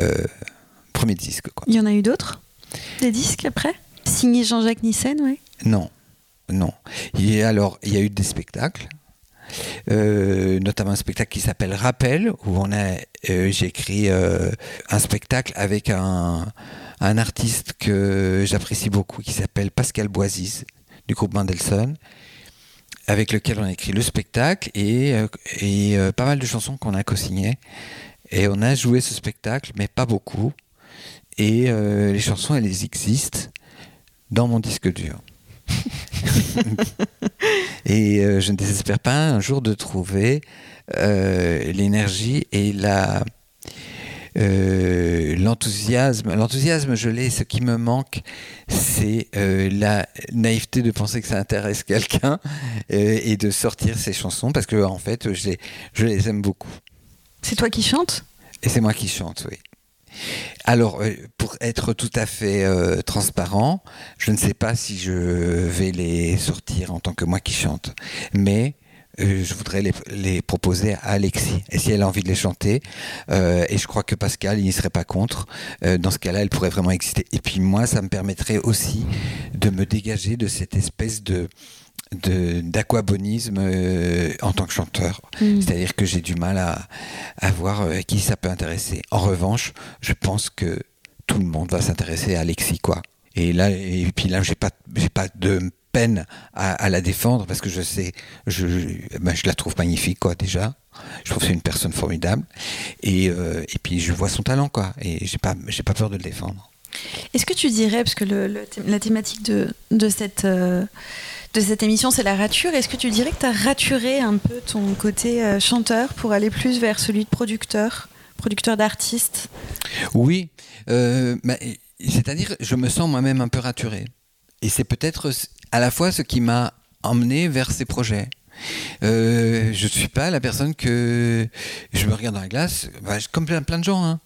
Speaker 2: euh, premier disque. Quoi.
Speaker 1: Il y en a eu d'autres? Des disques après? Signé Jean-Jacques Nissen, ouais.
Speaker 2: Non, non. Alors, il y a eu des spectacles, euh, notamment un spectacle qui s'appelle Rappel, où on a, euh, j'ai écrit euh, un spectacle avec un, un artiste que j'apprécie beaucoup, qui s'appelle Pascal Boisis, du groupe Mendelssohn, avec lequel on a écrit le spectacle et, et pas mal de chansons qu'on a co-signées. Et on a joué ce spectacle, mais pas beaucoup. Et les chansons, elles existent dans mon disque dur. et euh, je ne désespère pas un jour de trouver euh, l'énergie et la euh, l'enthousiasme. L'enthousiasme, je l'ai. Ce qui me manque, c'est euh, la naïveté de penser que ça intéresse quelqu'un euh, et de sortir ces chansons parce que en fait, je les, je les aime beaucoup.
Speaker 1: C'est toi qui chantes?
Speaker 2: Et c'est moi qui chante, oui. Alors, euh, pour être tout à fait euh, transparent, je ne sais pas si je vais les sortir en tant que moi qui chante, mais euh, je voudrais les, proposer à Alexis. Et si elle a envie de les chanter, et je crois que Pascal, il n'y serait pas contre, dans ce cas-là, elle pourrait vraiment exister. Et puis moi, ça me permettrait aussi de me dégager de cette espèce de- d'aquabonisme euh, en tant que chanteur.
Speaker 1: Mm.
Speaker 2: C'est-à-dire que j'ai du mal à, à voir euh, qui ça peut intéresser. En revanche, je pense que tout le monde va s'intéresser à Alexis, quoi. Et là, et puis là, j'ai pas, j'ai pas de peine à, à la défendre parce que je sais, je, je, ben, je la trouve magnifique, quoi, déjà. Je trouve que c'est une personne formidable. Et, euh, et puis, je vois son talent, quoi. Et j'ai pas, j'ai pas peur de le défendre.
Speaker 1: Est-ce que tu dirais, parce que le- la thématique de, de, cette, euh, de cette émission, c'est la rature, est-ce que tu dirais que tu as raturé un peu ton côté euh, chanteur pour aller plus vers celui de producteur, producteur d'artistes
Speaker 2: Oui, euh, c'est-à-dire, je me sens moi-même un peu raturé. Et c'est peut-être à la fois ce qui m'a emmené vers ces projets. Euh, je ne suis pas la personne que je me regarde dans la glace, bah, comme plein, de gens. Hein.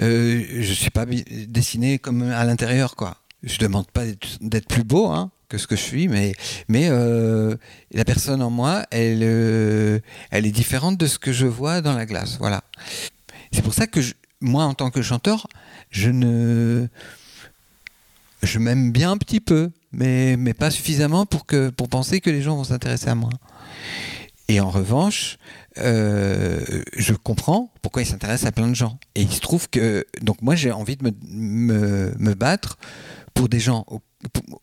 Speaker 2: Je ne suis pas dessiné comme à l'intérieur, quoi. Je demande pas d'être plus beau hein, que ce que je suis, mais, mais euh, la personne en moi, elle, euh, elle est différente de ce que je vois dans la glace. Voilà. C'est pour ça que moi, en tant que chanteur, je ne. Je m'aime bien un petit peu, mais, mais pas suffisamment pour, que, pour penser que les gens vont s'intéresser à moi. Et en revanche, euh, je comprends pourquoi ils s'intéressent à plein de gens. Et il se trouve que. Donc, moi, j'ai envie de me, me, me battre pour des gens au-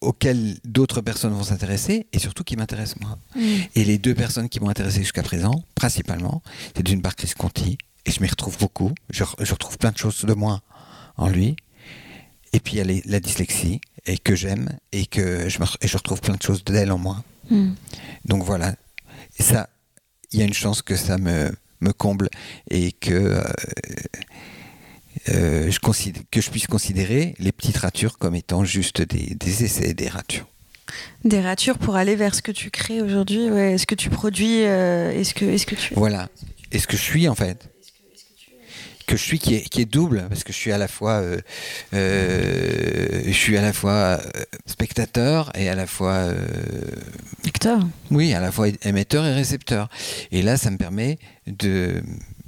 Speaker 2: auxquels d'autres personnes vont s'intéresser et surtout qui m'intéressent moi. Et les deux personnes qui m'ont intéressé jusqu'à présent, principalement, c'est d'une part Chris Conti, et je m'y retrouve beaucoup. Je, je retrouve plein de choses de moi en lui. Et puis il y a les- la dyslexie, et que j'aime, et que je, me re- et je retrouve plein de choses d'elle en moi.
Speaker 1: Mm.
Speaker 2: Donc voilà. Et ça, il y a une chance que ça me, me comble et que, euh, euh, je considère, que je puisse considérer les petites ratures comme étant juste des, des essais, des ratures.
Speaker 1: Des ratures pour aller vers ce que tu crées aujourd'hui ouais. Est-ce que tu produis euh, Est-ce que, est que tu.
Speaker 2: Voilà. Et ce que je suis en fait? Que je suis qui est, qui est double, parce que je suis à la fois, euh, euh, je suis à la fois spectateur et à la fois, euh, oui, à la fois émetteur et récepteur. Et là, ça me permet de,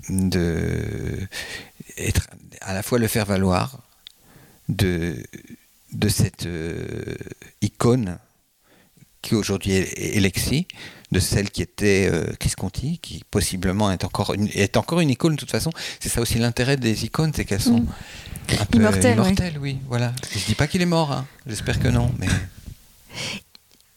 Speaker 2: de être à la fois le faire valoir de, de cette euh, icône qui aujourd'hui est, est Lexi, de celle qui était euh, Chris Conti, qui possiblement est encore une, est encore une icône de toute façon. C'est ça aussi l'intérêt des icônes, c'est qu'elles sont
Speaker 1: Mm.
Speaker 2: un peu
Speaker 1: Immortelles, ouais.
Speaker 2: immortelles, oui. Voilà. Je dis pas qu'il est mort, hein. j'espère que non, mais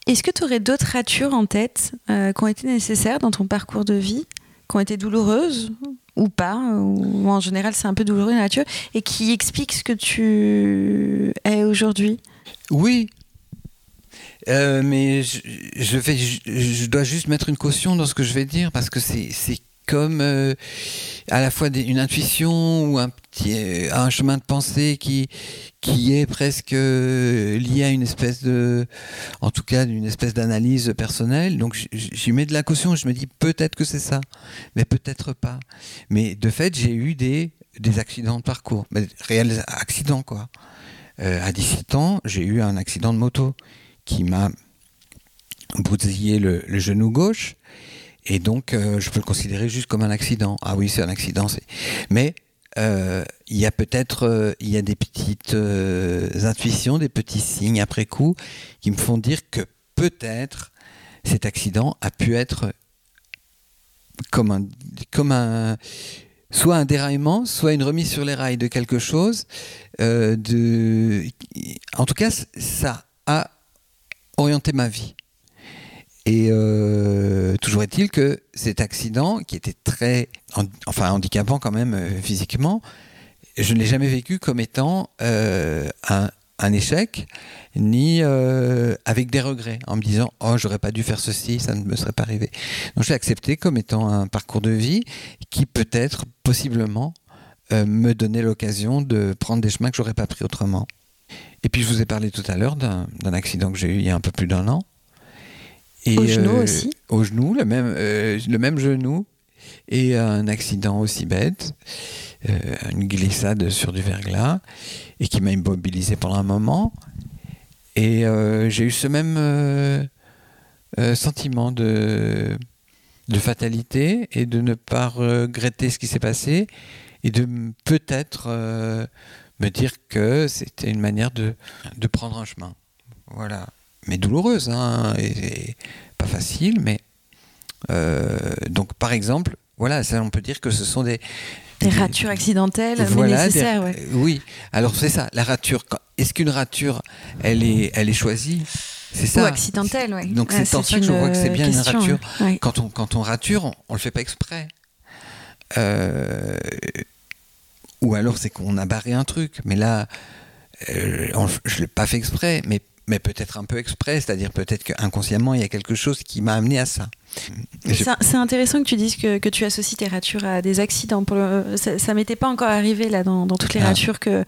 Speaker 1: Est-ce que tu aurais d'autres ratures en tête euh, qui ont été nécessaires dans ton parcours de vie, qui ont été douloureuses ou pas, ou en général c'est un peu douloureux une rature, et qui expliquent ce que tu es aujourd'hui
Speaker 2: Oui. Euh, mais je, dois juste mettre une caution dans ce que je vais dire parce que c'est comme euh, à la fois une intuition ou un petit euh, un chemin de pensée qui qui est presque euh, lié à une espèce de en tout cas d'une espèce d'analyse personnelle. Donc j'y mets de la caution je me dis peut-être que c'est ça mais peut-être pas. Mais de fait j'ai eu des des accidents de parcours mais réels accidents quoi. Euh, à 17 ans j'ai eu un accident de moto qui m'a bousillé le, le genou gauche et donc, euh, je peux le considérer juste comme un accident. Ah oui, c'est un accident. Mais euh, il y a peut-être euh, il y a des petites intuitions, des petits signes après coup qui me font dire que peut-être cet accident a pu être comme un, comme soit un déraillement, soit une remise sur les rails de quelque chose. en tout cas, ça a orienté ma vie. Et euh, toujours est-il que cet accident, qui était très, enfin handicapant quand même euh, physiquement, je ne l'ai jamais vécu comme étant euh, un, échec, ni avec des regrets, en me disant oh j'aurais pas dû faire ceci, ça ne me serait pas arrivé. Donc j'ai accepté comme étant un parcours de vie qui peut-être, possiblement, me donnait l'occasion de prendre des chemins que j'aurais pas pris autrement. Et puis je vous ai parlé tout à l'heure d'un accident que j'ai eu il y a un peu plus d'un an. Et,
Speaker 1: Au genou aussi
Speaker 2: Au genou, le même, euh, le même genou. Et un accident aussi bête, euh, une glissade sur du verglas, et qui m'a immobilisé pendant un moment. Et euh, j'ai eu ce même euh, euh, sentiment de, de fatalité et de ne pas regretter ce qui s'est passé et de peut-être euh, me dire que c'était une manière de, de prendre un chemin. Voilà. Mais douloureuse, hein, et, et pas facile, mais. euh, donc, par exemple, voilà, ça, on peut dire que ce sont des.
Speaker 1: Des ratures accidentelles,
Speaker 2: Voilà,
Speaker 1: mais
Speaker 2: des-
Speaker 1: nécessaires, ouais.
Speaker 2: euh, Oui, alors c'est ça, la rature. Est-ce qu'une rature, elle est, elle est choisie? C'est ça.
Speaker 1: Ou accidentelle, ouais.
Speaker 2: Donc
Speaker 1: Ouais,
Speaker 2: c'est en ça que je vois que c'est bien une rature.
Speaker 1: ouais.
Speaker 2: Quand on, quand on rature, on, on le fait pas exprès. Euh, ou alors c'est qu'on a barré un truc. Mais là, euh, on- je l'ai pas fait exprès, mais, mais peut-être un peu exprès. C'est-à-dire peut-être qu'inconsciemment, il y a quelque chose qui m'a amené à ça. Je-
Speaker 1: C'est intéressant que tu dises que, que tu associes tes ratures à des accidents. Pour le- ça ça m'était pas encore arrivé là dans, dans toutes les
Speaker 2: Ah.
Speaker 1: ratures que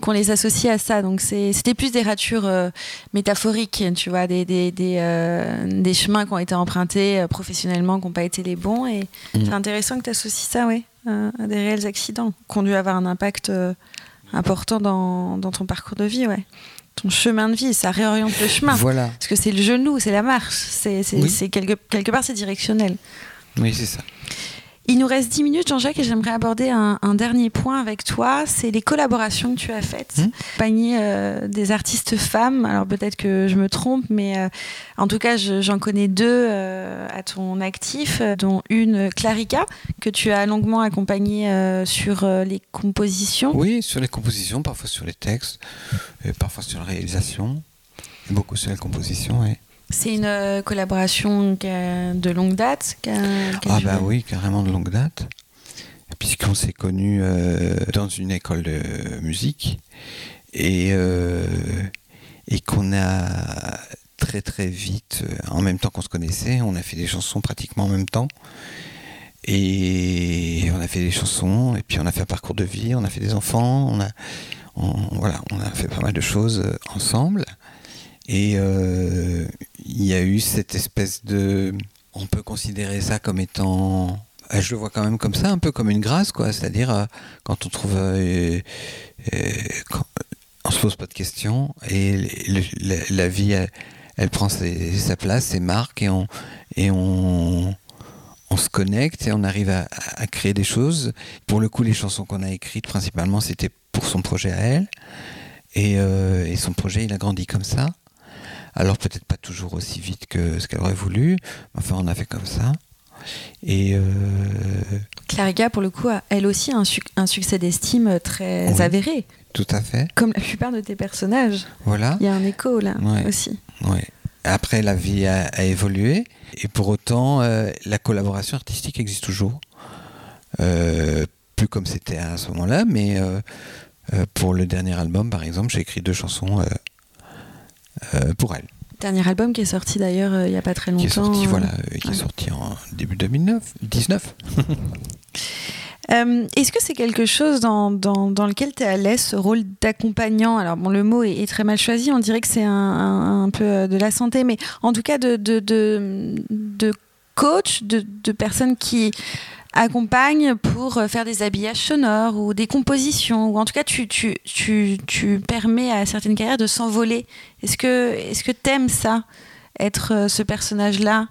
Speaker 1: qu'on les associe à ça. Donc c'était plus des ratures euh, métaphoriques, tu vois, des, des, des, euh, des chemins qui ont été empruntés euh, professionnellement, qui n'ont pas été les bons. Et
Speaker 2: Mm.
Speaker 1: c'est intéressant que tu associes ça, ouais, à, des réels accidents qui ont dû avoir un impact important dans, dans ton parcours de vie, ouais. Ton chemin de vie, ça réoriente le chemin.
Speaker 2: Voilà.
Speaker 1: Parce que c'est le genou, c'est la marche, c'est
Speaker 2: Oui.
Speaker 1: quelque part c'est directionnel.
Speaker 2: Oui, c'est ça.
Speaker 1: Il nous reste 10 minutes, Jean-Jacques, et j'aimerais aborder un, un dernier point avec toi. C'est les collaborations que tu as faites. Accompagner euh, des artistes femmes. Alors peut-être que je me trompe, mais euh, en tout cas, je- j'en connais deux euh, à ton actif, dont une, Clarica, que tu as longuement accompagnée sur les compositions.
Speaker 2: Oui, sur les compositions, parfois sur les textes, et parfois sur la réalisation. Et beaucoup sur la composition, oui.
Speaker 1: C'est une euh, collaboration de longue date. qui a- qui a
Speaker 2: Ah bah oui, carrément de longue date. Puisqu'on s'est connus euh, dans une école de musique et, euh, et qu'on a très très vite, en même temps qu'on se connaissait, on a fait des chansons pratiquement en même temps. Et on a fait des chansons, et puis on a fait un parcours de vie, on a fait des enfants, on a, on- voilà, on a fait pas mal de choses ensemble. Et euh, il y a eu cette espèce de... On peut considérer ça comme étant... euh, Je le vois quand même comme ça, un peu comme une grâce, quoi. C'est-à-dire, euh, quand on trouve... euh, euh, quand- on se pose pas de questions, et la, vie, elle, prend sa place, ses marques, et on... Et on on se connecte et on arrive à, créer des choses. Pour le coup, les chansons qu'on a écrites, principalement, c'était pour son projet à elle. Et son projet, il a grandi comme ça. Alors peut-être pas toujours aussi vite que ce qu'elle aurait voulu, mais enfin on a fait comme ça. Et euh,
Speaker 1: Clarica, pour le coup, a elle aussi un, suc- un succès d'estime très
Speaker 2: Oui.
Speaker 1: avéré.
Speaker 2: tout à fait,
Speaker 1: Comme la plupart de tes personnages.
Speaker 2: voilà.
Speaker 1: Il y a un écho là
Speaker 2: Ouais.
Speaker 1: aussi.
Speaker 2: Ouais. Après, la vie a, a évolué, et pour autant, euh, la collaboration artistique existe toujours. Euh, plus comme c'était à ce moment-là, mais pour le dernier album, par exemple, j'ai écrit deux chansons pour elle.
Speaker 1: Dernier album qui est sorti d'ailleurs euh, il n'y a pas très longtemps.
Speaker 2: Qui est sorti,
Speaker 1: euh,
Speaker 2: voilà, euh, qui
Speaker 1: ouais.
Speaker 2: est sorti en début 2009, 19.
Speaker 1: Euh, Est-ce que c'est quelque chose dans, dans, dans lequel tu es à l'aise, ce rôle d'accompagnant? Alors, bon, le mot est, est très mal choisi, on dirait que c'est un, un- un peu euh, de la santé, mais en tout cas de, de, de, de coach, de, de personnes qui accompagnent pour euh, faire des habillages sonores ou des compositions, ou en tout cas, tu, tu, tu, tu permets à certaines carrières de s'envoler. Est-ce que est-ce que t'aimes ça, être euh, ce personnage-là?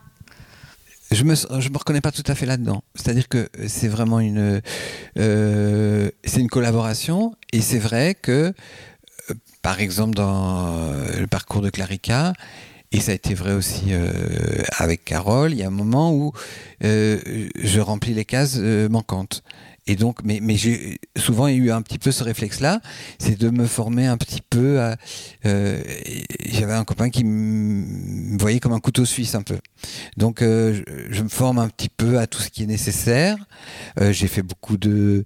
Speaker 2: Je me, je me reconnais pas tout à fait là-dedans. C'est-à-dire que c'est vraiment une, euh, c'est une collaboration et c'est vrai que, par exemple, dans le parcours de Clarica, et ça a été vrai aussi euh, avec Carole, il y a un moment où euh, je remplis les cases euh, manquantes. Et donc, mais, mais j'ai souvent eu un petit peu ce réflexe-là, c'est de me former un petit peu J'avais un copain qui me voyait comme un couteau suisse un peu. Donc, je, me forme un petit peu à tout ce qui est nécessaire. J'ai fait beaucoup de,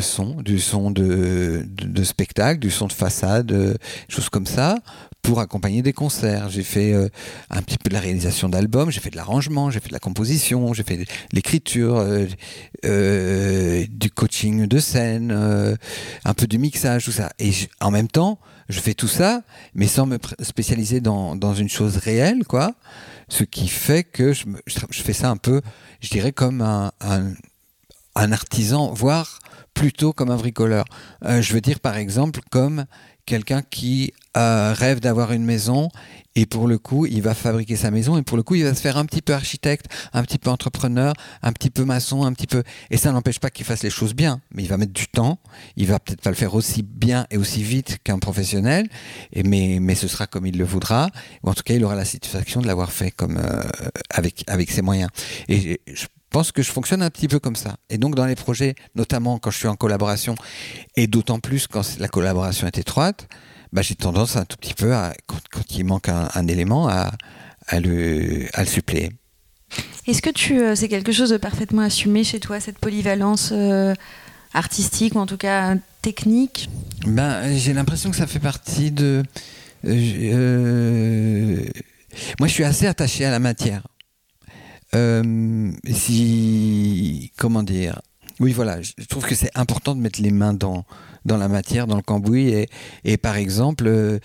Speaker 2: sons, du son de, de, de spectacle, du son de façade, choses comme ça, pour accompagner des concerts. J'ai fait euh, un petit peu de la réalisation d'albums, j'ai fait de l'arrangement, j'ai fait de la composition, j'ai fait de l'écriture, euh, euh, du coaching de scène, un peu du mixage, tout ça. Et en même temps, je fais tout ça, mais sans me spécialiser dans, dans une chose réelle, quoi. Ce qui fait que je, je fais ça un peu, je dirais, comme un, un, artisan, voire plutôt comme un bricoleur. Je veux dire, par exemple, comme quelqu'un qui euh, rêve d'avoir une maison et pour le coup, il va fabriquer sa maison et pour le coup, il va se faire un petit peu architecte, un petit peu entrepreneur, un petit peu maçon, un petit peu. Et ça n'empêche pas qu'il fasse les choses bien, mais il va mettre du temps. Il va peut-être pas le faire aussi bien et aussi vite qu'un professionnel, mais, mais ce sera comme il le voudra. Ou en tout cas, il aura la satisfaction de l'avoir fait comme euh, avec avec ses moyens. Et je pense que je fonctionne un petit peu comme ça. Et donc dans les projets, notamment quand je suis en collaboration, et d'autant plus quand la collaboration est étroite, bah, j'ai tendance un tout petit peu à, quand, quand il manque un, un élément, à, à, le, à le suppléer.
Speaker 1: Est-ce que tu, euh, c'est quelque chose de parfaitement assumé chez toi, cette polyvalence euh, artistique ou en tout cas euh, technique?
Speaker 2: Ben, j'ai l'impression que ça fait partie de. euh, moi, je suis assez attaché à la matière. Euh, si. Comment dire? Oui, voilà, je trouve que c'est important de mettre les mains dans, dans la matière, dans le cambouis. Et, par exemple, euh,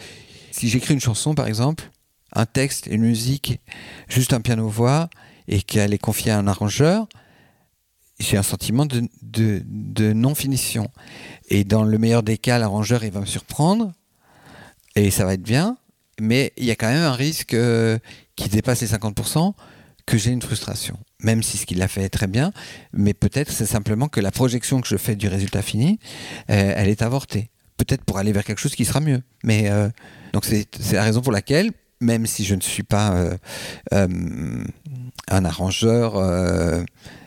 Speaker 2: si j'écris une chanson, par exemple, un texte, une musique, juste un piano-voix, et qu'elle est confiée à un arrangeur, j'ai un sentiment de non-finition. Et dans le meilleur des cas, l'arrangeur, il va me surprendre, et ça va être bien, mais il y a quand même un risque euh, qui dépasse les 50%, que j'ai une frustration. Même si ce qu'il a fait est très bien, mais peut-être c'est simplement que la projection que je fais du résultat fini, euh, elle est avortée. Peut-être pour aller vers quelque chose qui sera mieux. Mais euh, donc c'est la raison pour laquelle, même si je ne suis pas euh, un arrangeur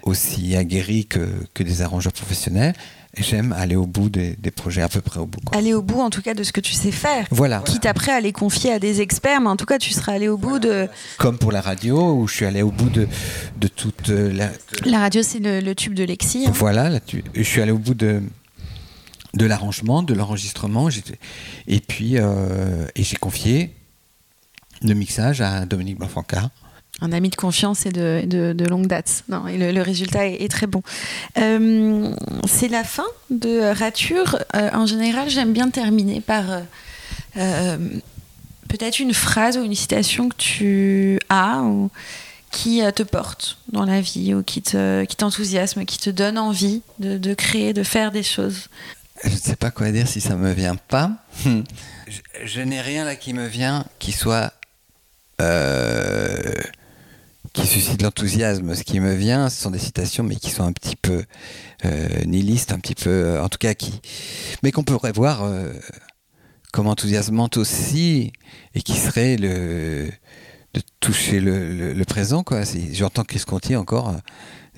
Speaker 2: aussi aguerri que, que des arrangeurs professionnels, j'aime aller au bout des, des projets, à peu près au bout. quoi.
Speaker 1: Aller au bout en tout cas de ce que tu sais faire.
Speaker 2: Voilà.
Speaker 1: Quitte après à les confier à des experts, mais en tout cas tu seras allé au bout de...
Speaker 2: Comme pour la radio, où je suis allé au bout de, de toute euh, la,
Speaker 1: La radio c'est le, le tube de Lexi. hein.
Speaker 2: Voilà, tu- je suis allé au bout de, de l'arrangement, de l'enregistrement, et puis euh, et j'ai confié le mixage à Dominique Bafanca.
Speaker 1: Un ami de confiance et de, de- longue date. Non, et le, résultat est, très bon. Euh, c'est la fin de Rature. Euh, en général, j'aime bien terminer par euh, peut-être une phrase ou une citation que tu as ou qui te porte dans la vie ou qui te- qui t'enthousiasme, qui te donne envie de, de créer, de faire des choses.
Speaker 2: Je ne sais pas quoi dire si ça me vient pas. je n'ai rien là qui me vient qui soit qui suscite l'enthousiasme. Ce qui me vient, ce sont des citations, mais qui sont un petit peu euh, nihilistes, un petit peu, euh, en tout cas, qui, mais qu'on pourrait voir euh, comme enthousiasmantes aussi, et qui serait le de toucher le, le- présent, quoi. J'entends Chris Conti encore.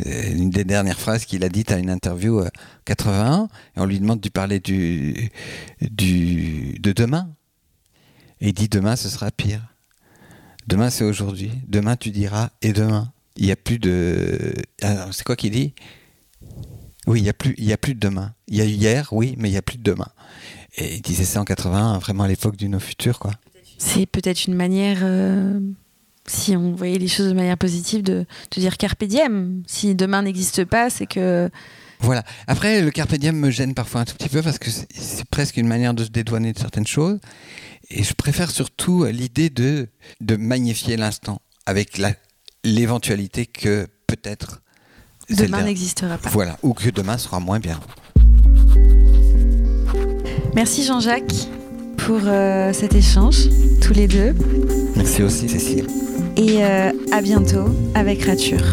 Speaker 2: une des dernières phrases qu'il a dites à une interview euh, 81, et on lui demande de parler du, du, de demain. Et il dit demain ce sera pire. Demain c'est aujourd'hui. Demain tu diras et demain. Il n'y a plus de. Alors, c'est quoi qu'il dit? Oui, il n'y a, plus- il a plus de demain. Il y a eu hier, oui, mais il n'y a plus de demain. Et il disait ça en 81, vraiment à l'époque du nos futurs, quoi.
Speaker 1: c'est peut-être une manière, euh, si on voyait les choses de manière positive, de, de dire carpe diem. Si demain n'existe pas, c'est que
Speaker 2: Voilà. Après, le carpe diem me gêne parfois un tout petit peu parce que c'est- presque une manière de se dédouaner de certaines choses. Et je préfère surtout l'idée de, de magnifier l'instant avec l'éventualité que peut-être
Speaker 1: demain n'existera pas.
Speaker 2: Voilà. Ou que demain sera moins bien.
Speaker 1: Merci Jean-Jacques pour euh, cet échange, tous les deux.
Speaker 2: Merci aussi, Cécile.
Speaker 1: Et euh, à bientôt avec Rature.